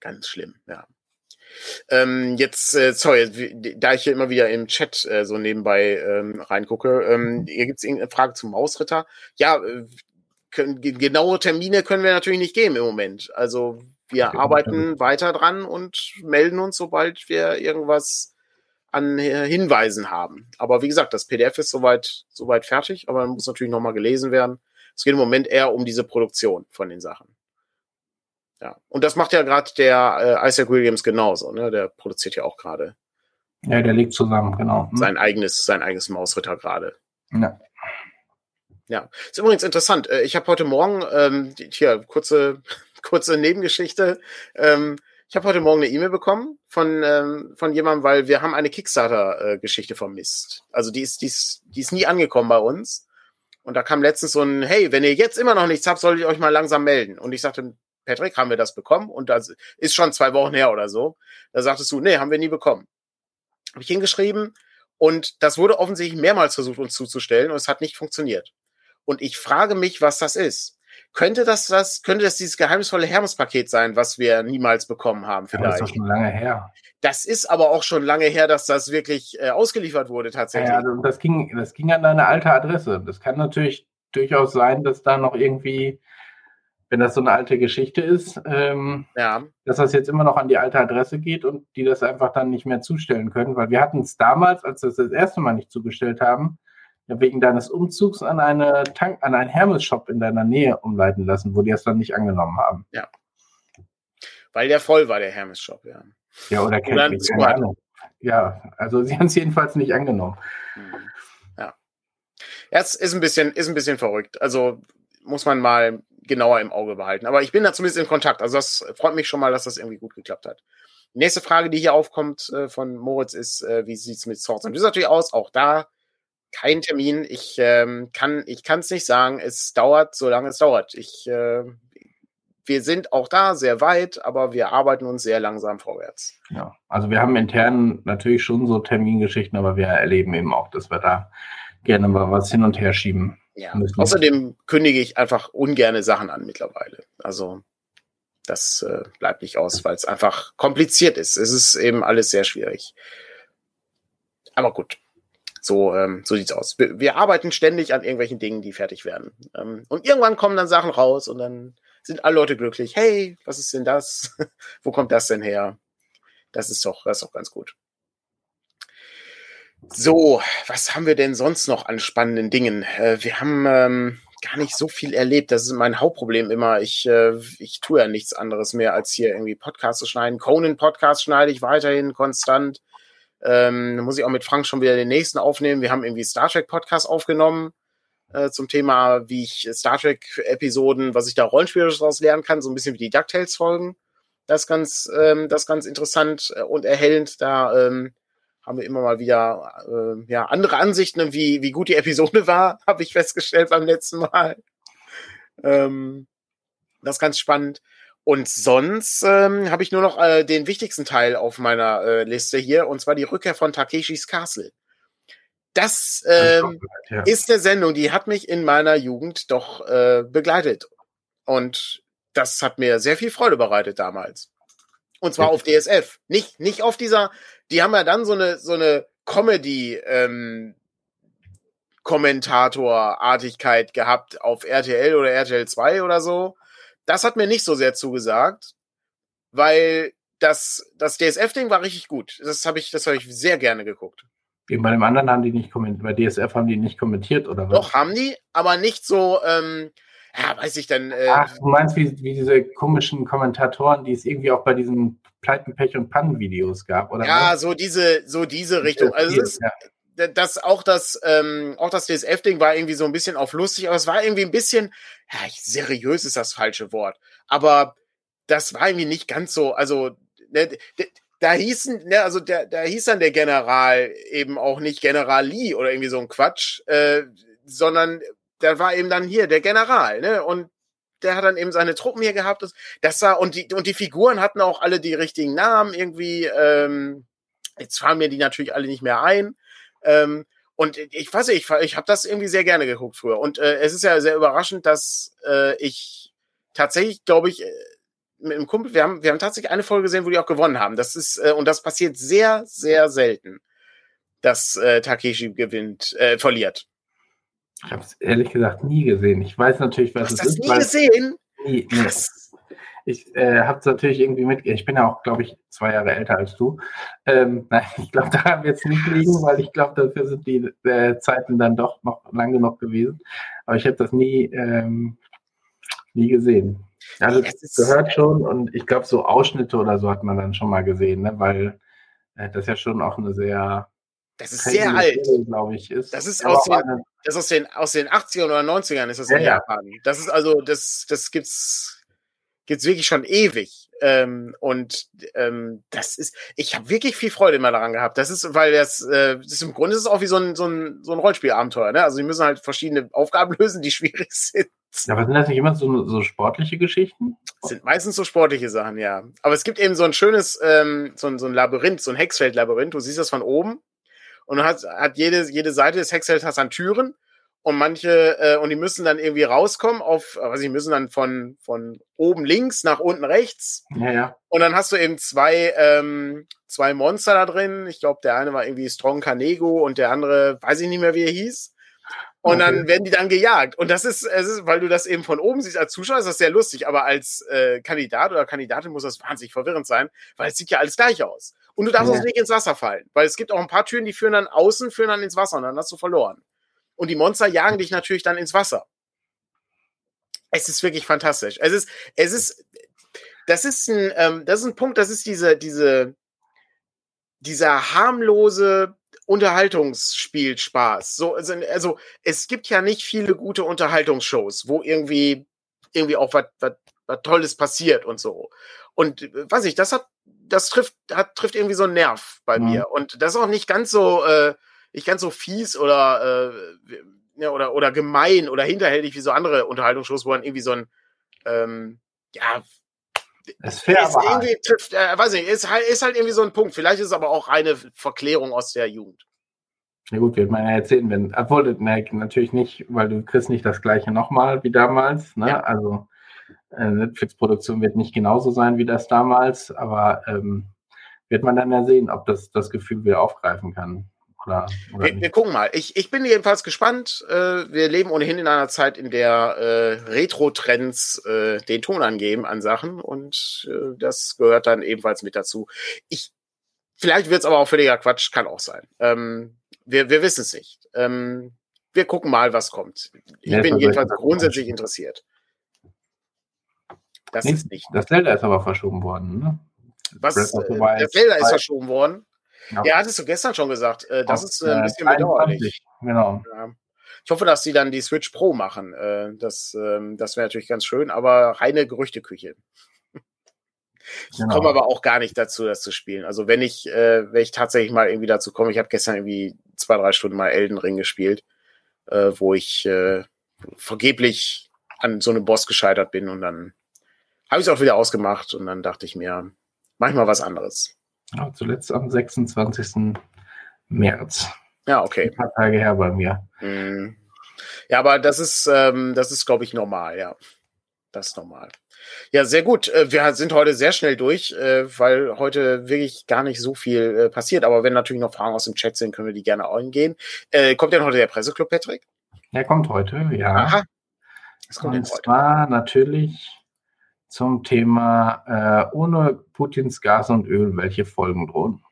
Ganz schlimm, ja. Ähm, jetzt, äh, sorry, da ich hier immer wieder im Chat äh, so nebenbei ähm, reingucke, ähm, hier gibt es irgendeine Frage zum Mausritter. Ja, äh, können, genaue Termine können wir natürlich nicht geben im Moment. Also wir okay, arbeiten weiter dran und melden uns, sobald wir irgendwas an Hinweisen haben. Aber wie gesagt, das PDF ist soweit, soweit fertig, aber muss natürlich nochmal gelesen werden. Es geht im Moment eher um diese Produktion von den Sachen. Ja, und das macht ja gerade der äh, Isaac Williams genauso, ne? Der produziert ja auch gerade. Ja, der legt zusammen, genau. Hm. Sein eigenes, sein eigenes Mausritter gerade. Ja. Ja, ist übrigens interessant. Äh, ich habe heute Morgen, ähm, hier kurze, kurze Nebengeschichte. Ähm, ich habe heute Morgen eine E-Mail bekommen von, ähm, von jemandem, weil wir haben eine Kickstarter-Geschichte vermisst. Also die ist, die, ist, die ist nie angekommen bei uns. Und da kam letztens so ein, hey, wenn ihr jetzt immer noch nichts habt, solltet ihr euch mal langsam melden. Und ich sagte, Patrick, haben wir das bekommen? Und das ist schon zwei Wochen her oder so. Da sagtest du, nee, haben wir nie bekommen. Habe ich hingeschrieben und das wurde offensichtlich mehrmals versucht, uns zuzustellen und es hat nicht funktioniert. Und ich frage mich, was das ist könnte das, das, könnte das dieses geheimnisvolle Hermes-Paket sein, was wir niemals bekommen haben, vielleicht? Ja, das ist doch schon lange her. Das ist aber auch schon lange her, dass das wirklich äh, ausgeliefert wurde, tatsächlich. Ja, also das ging, das ging an deine alte Adresse. Das kann natürlich durchaus sein, dass da noch irgendwie, wenn das so eine alte Geschichte ist, ähm, ja. dass das jetzt immer noch an die alte Adresse geht und die das einfach dann nicht mehr zustellen können, weil wir hatten es damals, als wir es das erste Mal nicht zugestellt haben, wegen deines Umzugs an eine Tank, an einen Hermes-Shop in deiner Nähe umleiten lassen, wo die es dann nicht angenommen haben. Ja. Weil der voll war, der Hermes-Shop, ja. Ja, oder kennt keine Ahnung. Ja, also sie haben es jedenfalls nicht angenommen. Mhm. Ja. Ja, es ist ein bisschen, ist ein bisschen verrückt. Also muss man mal genauer im Auge behalten. Aber ich bin da zumindest in Kontakt. Also das freut mich schon mal, dass das irgendwie gut geklappt hat. Nächste Frage, die hier aufkommt äh, von Moritz, ist, äh, wie sieht es mit Swords and Wizardry aus? Auch da kein Termin. Ich ähm, kann ich kann es nicht sagen. Es dauert, solange es dauert. Ich äh, wir sind auch da sehr weit, aber wir arbeiten uns sehr langsam vorwärts. Ja, also wir haben intern natürlich schon so Termingeschichten, aber wir erleben eben auch, dass wir da gerne mal was hin und her schieben. Ja. Müssen. Außerdem kündige ich einfach ungerne Sachen an mittlerweile. Also das äh, bleibt nicht aus, weil es einfach kompliziert ist. Es ist eben alles sehr schwierig. Aber gut, so, ähm, so sieht's aus. Wir, wir, arbeiten ständig an irgendwelchen Dingen, die fertig werden. Ähm, und irgendwann kommen dann Sachen raus und dann sind alle Leute glücklich. Hey, was ist denn das? Wo kommt das denn her? Das ist doch, das ist doch ganz gut. So, was haben wir denn sonst noch an spannenden Dingen? Äh, wir haben ähm, gar nicht so viel erlebt. Das ist mein Hauptproblem immer. Ich, äh, ich tue ja nichts anderes mehr, als hier irgendwie Podcasts zu schneiden. Conan-Podcast schneide ich weiterhin konstant. Ähm, muss ich auch mit Frank schon wieder den nächsten aufnehmen. Wir haben irgendwie Star Trek Podcast aufgenommen äh, zum Thema, wie ich Star Trek Episoden, was ich da rollenspielerisch daraus lernen kann, so ein bisschen wie die DuckTales Folgen. Das ist ganz, ähm, das ganz interessant äh, und erhellend. Da ähm, haben wir immer mal wieder äh, ja andere Ansichten, wie wie gut die Episode war, habe ich festgestellt beim letzten Mal. Ähm, das ist ganz spannend. Und sonst ähm, habe ich nur noch äh, den wichtigsten Teil auf meiner äh, Liste hier, und zwar die Rückkehr von Takeshis Castle. Das ähm, ja. ist eine Sendung, die hat mich in meiner Jugend doch äh, begleitet. Und das hat mir sehr viel Freude bereitet damals. Und zwar ja. auf DSF. Nicht, nicht auf dieser, die haben ja dann so eine, so eine Comedy, ähm, Kommentatorartigkeit gehabt auf RTL oder RTL 2 oder so. Das hat mir nicht so sehr zugesagt, weil das, das DSF-Ding war richtig gut. Das habe ich, das habe ich sehr gerne geguckt. Wie bei dem anderen haben die nicht kommentiert, bei DSF haben die nicht kommentiert, oder was? Doch, haben die, aber nicht so, ähm, ja, weiß ich dann. Äh, Ach, du meinst wie, wie diese komischen Kommentatoren, die es irgendwie auch bei diesen Pleiten, Pech und Pannen-Videos gab, oder? Ja, was? so diese, so diese Richtung. Also es ist, ja. Das auch das, ähm, auch das DSF-Ding war irgendwie so ein bisschen auf lustig, aber es war irgendwie ein bisschen, ja, seriös ist das falsche Wort, aber das war irgendwie nicht ganz so, also ne, da hießen, ne, also der, da hieß dann der General eben auch nicht General Lee oder irgendwie so ein Quatsch, äh, sondern da war eben dann hier der General, ne? Und der hat dann eben seine Truppen hier gehabt. Das, das war, und die, und die Figuren hatten auch alle die richtigen Namen irgendwie. Ähm, jetzt fallen mir die natürlich alle nicht mehr ein. Ähm, und ich weiß nicht, ich, ich habe das irgendwie sehr gerne geguckt früher. Und äh, es ist ja sehr überraschend, dass äh, ich tatsächlich, glaube ich, äh, mit einem Kumpel, wir haben, wir haben tatsächlich eine Folge gesehen, wo die auch gewonnen haben. Das ist, äh, und das passiert sehr, sehr selten, dass äh, Takeshi gewinnt, äh, verliert. Ich habe es ehrlich gesagt nie gesehen. Ich weiß natürlich, was es ist. Hast du nie gesehen? Nie, nie. Ich äh, habe es natürlich irgendwie mit. Ich bin ja auch, glaube ich, zwei Jahre älter als du. Ähm, nein, ich glaube, daran wird es nicht liegen, weil ich glaube, dafür sind die äh, Zeiten dann doch noch lang genug gewesen. Aber ich habe das nie, ähm, nie gesehen. Also das gehört schon und ich glaube, so Ausschnitte oder so hat man dann schon mal gesehen, ne? weil äh, das ja schon auch eine sehr das ist sehr alt, glaube ich. Ist. Das ist aus den, das aus den, aus den 80ern oder 90ern ist das ja, in Japan. Ja. Das ist also, das, das gibt's, gibt's wirklich schon ewig. Ähm, und ähm, das ist, ich habe wirklich viel Freude immer daran gehabt. Das ist, weil das, äh, das ist im Grunde ist es auch wie so ein, so ein, so ein Rollenspielabenteuer. Ne? Also die müssen halt verschiedene Aufgaben lösen, die schwierig sind. Aber sind das nicht immer so, so sportliche Geschichten? Das sind meistens so sportliche Sachen, ja. Aber es gibt eben so ein schönes, ähm, so, ein, so ein Labyrinth, so ein Hexfeld-Labyrinth. Du siehst das von oben und hat, hat jede, jede Seite des Hexfelds hat dann Türen und manche, äh, und die müssen dann irgendwie rauskommen auf, also sie müssen dann von, von oben links nach unten rechts. Ja, ja. Und dann hast du eben zwei, ähm, zwei Monster da drin. Ich glaube, der eine war irgendwie Strong Canego und der andere, weiß ich nicht mehr, wie er hieß. Und okay. dann werden die dann gejagt. Und das ist, es ist, weil du das eben von oben siehst als Zuschauer, ist das sehr lustig. Aber als äh, Kandidat oder Kandidatin muss das wahnsinnig verwirrend sein, weil es sieht ja alles gleich aus. Und du darfst ja. auch nicht ins Wasser fallen, weil es gibt auch ein paar Türen, die führen dann außen, führen dann ins Wasser und dann hast du verloren und die Monster jagen dich natürlich dann ins Wasser. Es ist wirklich fantastisch. Es ist, es ist, das ist ein, ähm, das ist ein Punkt, das ist diese, diese, dieser harmlose Unterhaltungsspielspaß. So, also, also es gibt ja nicht viele gute Unterhaltungsshows, wo irgendwie, irgendwie auch was, was, was Tolles passiert und so. Und äh, weiß ich, das hat, das trifft, hat, trifft irgendwie so einen Nerv bei mhm. mir. Und das ist auch nicht ganz so, äh, nicht ganz so fies oder, äh, ja, oder, oder gemein oder hinterhältig wie so andere Unterhaltungsshows, wo dann irgendwie so ein, ähm, ja, ist fair, ist irgendwie halt. trifft, äh, weiß nicht, ist halt, ist halt irgendwie so ein Punkt. Vielleicht ist es aber auch eine Verklärung aus der Jugend. Ja gut, wird man ja erzählen, wenn, obwohl, ne, natürlich nicht, weil du kriegst nicht das gleiche nochmal wie damals, ne? Ja. Also äh, Netflix-Produktion wird nicht genauso sein wie das damals, aber ähm, wird man dann ja sehen, ob das das Gefühl wieder aufgreifen kann. Oder, oder wir, wir, gucken mal. Ich, ich bin jedenfalls gespannt. Äh, wir leben ohnehin in einer Zeit, in der äh, Retro-Trends äh, den Ton angeben an Sachen und äh, das gehört dann ebenfalls mit dazu. Ich, vielleicht wird es aber auch völliger Quatsch, kann auch sein. Ähm, wir wir wissen es nicht. Ähm, wir gucken mal, was kommt. Ich ja, bin jedenfalls grundsätzlich interessiert. Das nee, ist nicht. Das Zelda ist aber verschoben worden, ne? Was? Der Zelda ist verschoben worden. Ja, ja hattest du gestern schon gesagt. Äh, das Auf, ist äh, ein bisschen bedauerlich. Genau. Ja. Ich hoffe, dass sie dann die Switch Pro machen. Äh, das ähm, das wäre natürlich ganz schön, aber reine Gerüchteküche. Ich genau. komme aber auch gar nicht dazu, das zu spielen. Also wenn ich, äh, wenn ich tatsächlich mal irgendwie dazu komme, ich habe gestern irgendwie zwei, drei Stunden mal Elden Ring gespielt, äh, wo ich äh, vergeblich an so einem Boss gescheitert bin und dann habe ich es auch wieder ausgemacht und dann dachte ich mir, mach ich mal was anderes. Ja, zuletzt am 26. März. Ja, okay. Ein paar Tage her bei mir. Mhm. Ja, aber das ist, ähm, das ist, glaube ich, normal, ja. Das ist normal. Ja, sehr gut. Äh, wir sind heute sehr schnell durch, äh, weil heute wirklich gar nicht so viel äh, passiert. Aber wenn natürlich noch Fragen aus dem Chat sind, können wir die gerne eingehen. Kommt denn heute der Presseclub, Patrick? Der kommt heute, ja. Aha. Das kommt Und zwar natürlich zum Thema äh, ohne Putins Gas und Öl, welche Folgen drohen.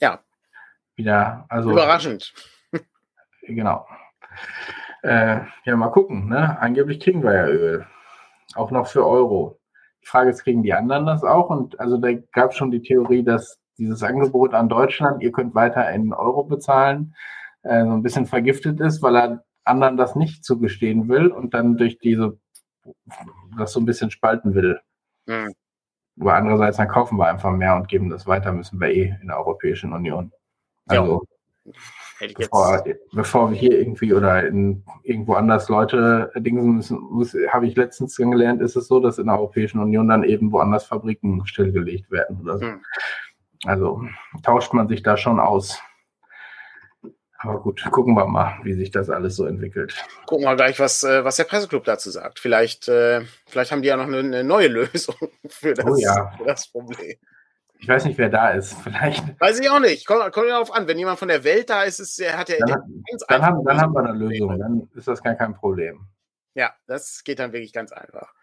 Ja. Wieder, also. Überraschend. Genau. Äh, ja, mal gucken, ne? Angeblich kriegen wir ja Öl. Auch noch für Euro. Die Frage ist, kriegen die anderen das auch? Und also da gab es schon die Theorie, dass dieses Angebot an Deutschland, ihr könnt weiter in Euro bezahlen, äh, so ein bisschen vergiftet ist, weil er anderen das nicht zugestehen will und dann durch diese das so ein bisschen spalten will. Mhm. Aber andererseits, dann kaufen wir einfach mehr und geben das weiter, müssen wir eh in der Europäischen Union. Also, bevor, bevor, wir hier irgendwie oder in, irgendwo anders Leute dingsen müssen, muss, habe ich letztens gelernt, ist es so, dass in der Europäischen Union dann eben woanders Fabriken stillgelegt werden oder so. Mhm. Also tauscht man sich da schon aus. Aber gut, gucken wir mal, wie sich das alles so entwickelt. Gucken wir gleich, was, äh, was der Presseclub dazu sagt. Vielleicht, äh, vielleicht haben die ja noch eine, neue Lösung für das, oh ja. für das Problem. Ich weiß nicht, wer da ist. Vielleicht. Weiß ich auch nicht. Kommt, kommt darauf an. Wenn jemand von der Welt da ist, ist er hat ja. Dann, dann, haben, dann haben wir eine Lösung. Dann ist das gar kein Problem. Ja, das geht dann wirklich ganz einfach.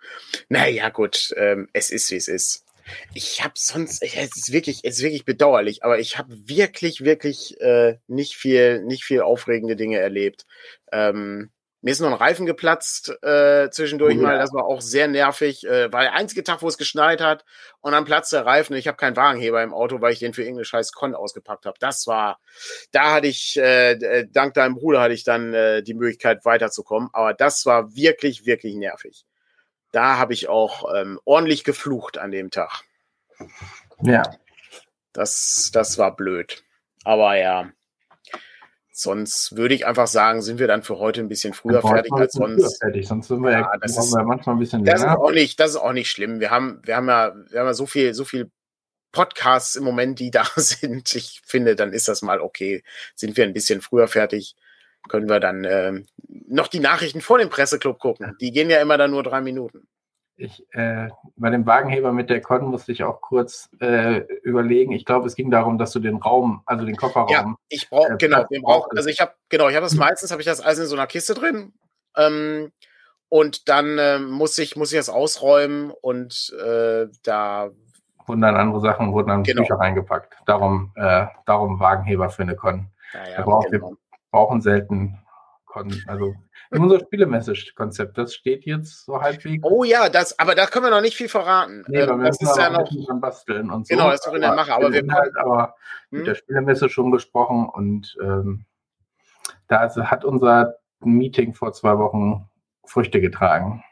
Naja, gut. Ähm, es ist, wie es ist. Ich habe sonst, es ist wirklich, es ist wirklich bedauerlich, aber ich habe wirklich, wirklich äh, nicht viel, nicht viel aufregende Dinge erlebt. Ähm, mir ist noch ein Reifen geplatzt äh, zwischendurch oh, ja. mal. Das war auch sehr nervig. Äh, war der einzige Tag, wo es geschneit hat. Und dann platzt der Reifen. Ich habe keinen Wagenheber im Auto, weil ich den für irgendeine scheiß Con ausgepackt habe. Das war, da hatte ich, äh, äh, dank deinem Bruder hatte ich dann äh, die Möglichkeit weiterzukommen. Aber das war wirklich, wirklich nervig da habe ich auch ähm, ordentlich geflucht an dem Tag. Ja. Das, das war blöd. Aber ja, sonst würde ich einfach sagen, sind wir dann für heute ein bisschen früher fertig als sonst. Fertig. Sonst sind wir ja, ja das ist, wir manchmal ein bisschen das länger. Ist auch nicht, das ist auch nicht schlimm. Wir haben, wir haben ja, wir haben ja so viel, so viel Podcasts im Moment, die da sind. Ich finde, dann ist das mal okay. Sind wir ein bisschen früher fertig. Können wir dann äh, noch die Nachrichten vor dem Presseclub gucken. Die gehen ja immer dann nur drei Minuten. Ich, äh, bei dem Wagenheber mit der Con musste ich auch kurz äh, überlegen. Ich glaube, es ging darum, dass du den Raum, also den Kofferraum. Ja, ich brauche, äh, genau, den brauch, also ich habe, genau, ich habe das meistens, habe ich das alles in so einer Kiste drin. Ähm, und dann äh, muss ich, muss ich das ausräumen und äh, da wurden dann andere Sachen, wurden dann genau. Bücher reingepackt. Darum, äh, darum Wagenheber für eine Con. Ja, ja, brauchen, genau. Brauchen selten also in unser Spielemesse-Konzept, das steht jetzt so halbwegs. Oh ja, das, aber da können wir noch nicht viel verraten. Nee, ähm, das ist ja noch dran basteln und so. Genau, das ist doch in der Mache, aber wir halt aber hm? mit der Spielemesse schon gesprochen und ähm, da hat unser Meeting vor zwei Wochen Früchte getragen.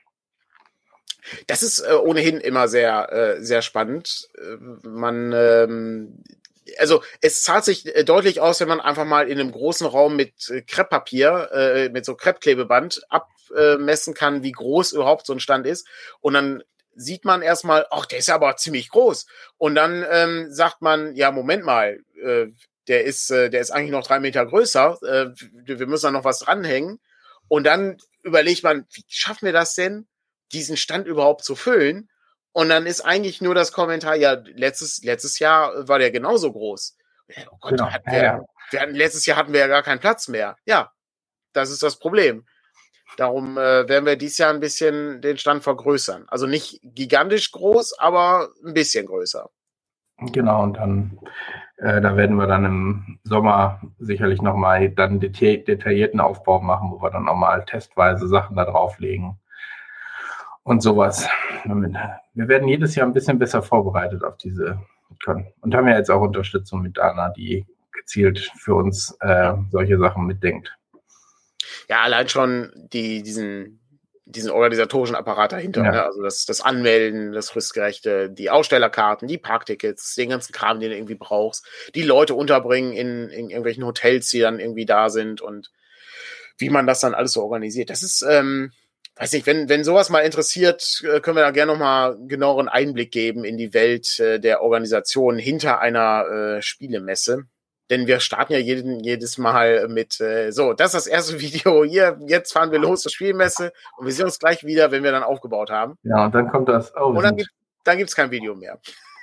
Das ist äh, ohnehin immer sehr, äh, sehr spannend. Äh, man, ähm, also es zahlt sich äh, deutlich aus, wenn man einfach mal in einem großen Raum mit äh, Krepppapier, äh, mit so Kreppklebeband abmessen kann, wie groß überhaupt so ein Stand ist. Und dann sieht man erstmal, ach, der ist ja aber ziemlich groß. Und dann ähm, sagt man, ja, Moment mal, äh, der ist, äh, der ist eigentlich noch drei Meter größer. Äh, wir müssen da noch was dranhängen. Und dann überlegt man, wie schaffen wir das denn, diesen Stand überhaupt zu füllen? Und dann ist eigentlich nur das Kommentar, ja, letztes, letztes Jahr war der genauso groß. Oh Gott, genau. wir, ja, hatten, letztes Jahr hatten wir ja gar keinen Platz mehr. Ja, das ist das Problem. Darum äh, werden wir dieses Jahr ein bisschen den Stand vergrößern. Also nicht gigantisch groß, aber ein bisschen größer. Genau, und dann, äh, da werden wir dann im Sommer sicherlich nochmal dann deta detaillierten Aufbau machen, wo wir dann nochmal testweise Sachen da drauflegen und sowas. Wir werden jedes Jahr ein bisschen besser vorbereitet auf diese können. Und haben ja jetzt auch Unterstützung mit Dana, die gezielt für uns äh, solche Sachen mitdenkt. Ja, allein schon die, diesen, diesen organisatorischen Apparat dahinter. Ja. Ne? Also das, das Anmelden, das fristgerechte, die Ausstellerkarten, die Parktickets, den ganzen Kram, den du irgendwie brauchst, die Leute unterbringen in, in irgendwelchen Hotels, die dann irgendwie da sind und wie man das dann alles so organisiert. Das ist, ähm, weiß nicht, wenn, wenn sowas mal interessiert, äh, können wir da gerne nochmal genaueren Einblick geben in die Welt äh, der Organisation hinter einer äh, Spielemesse. Denn wir starten ja jeden, jedes Mal mit, äh, so, das ist das erste Video hier, jetzt fahren wir los zur Spielmesse und wir sehen uns gleich wieder, wenn wir dann aufgebaut haben. Ja, und dann kommt das, oh, Und dann gibt dann gibt's kein Video mehr.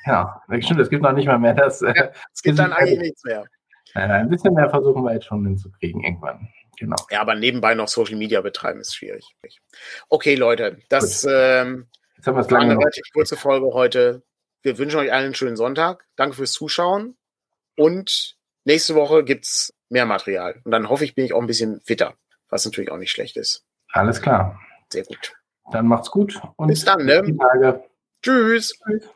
Ja, stimmt, es gibt noch nicht mal mehr das. Ja, es gibt dann eigentlich nichts mehr. Ein bisschen mehr versuchen wir jetzt schon hinzukriegen irgendwann. Genau. Ja, aber nebenbei noch Social Media betreiben ist schwierig. Okay, Leute, das ähm, Jetzt haben war eine relativ kurze Folge heute. Wir wünschen euch allen einen schönen Sonntag. Danke fürs Zuschauen. Und nächste Woche gibt es mehr Material. Und dann hoffe ich, bin ich auch ein bisschen fitter, was natürlich auch nicht schlecht ist. Alles klar. Sehr gut. Dann macht's gut und bis dann, ne? Tschüss. Tschüss.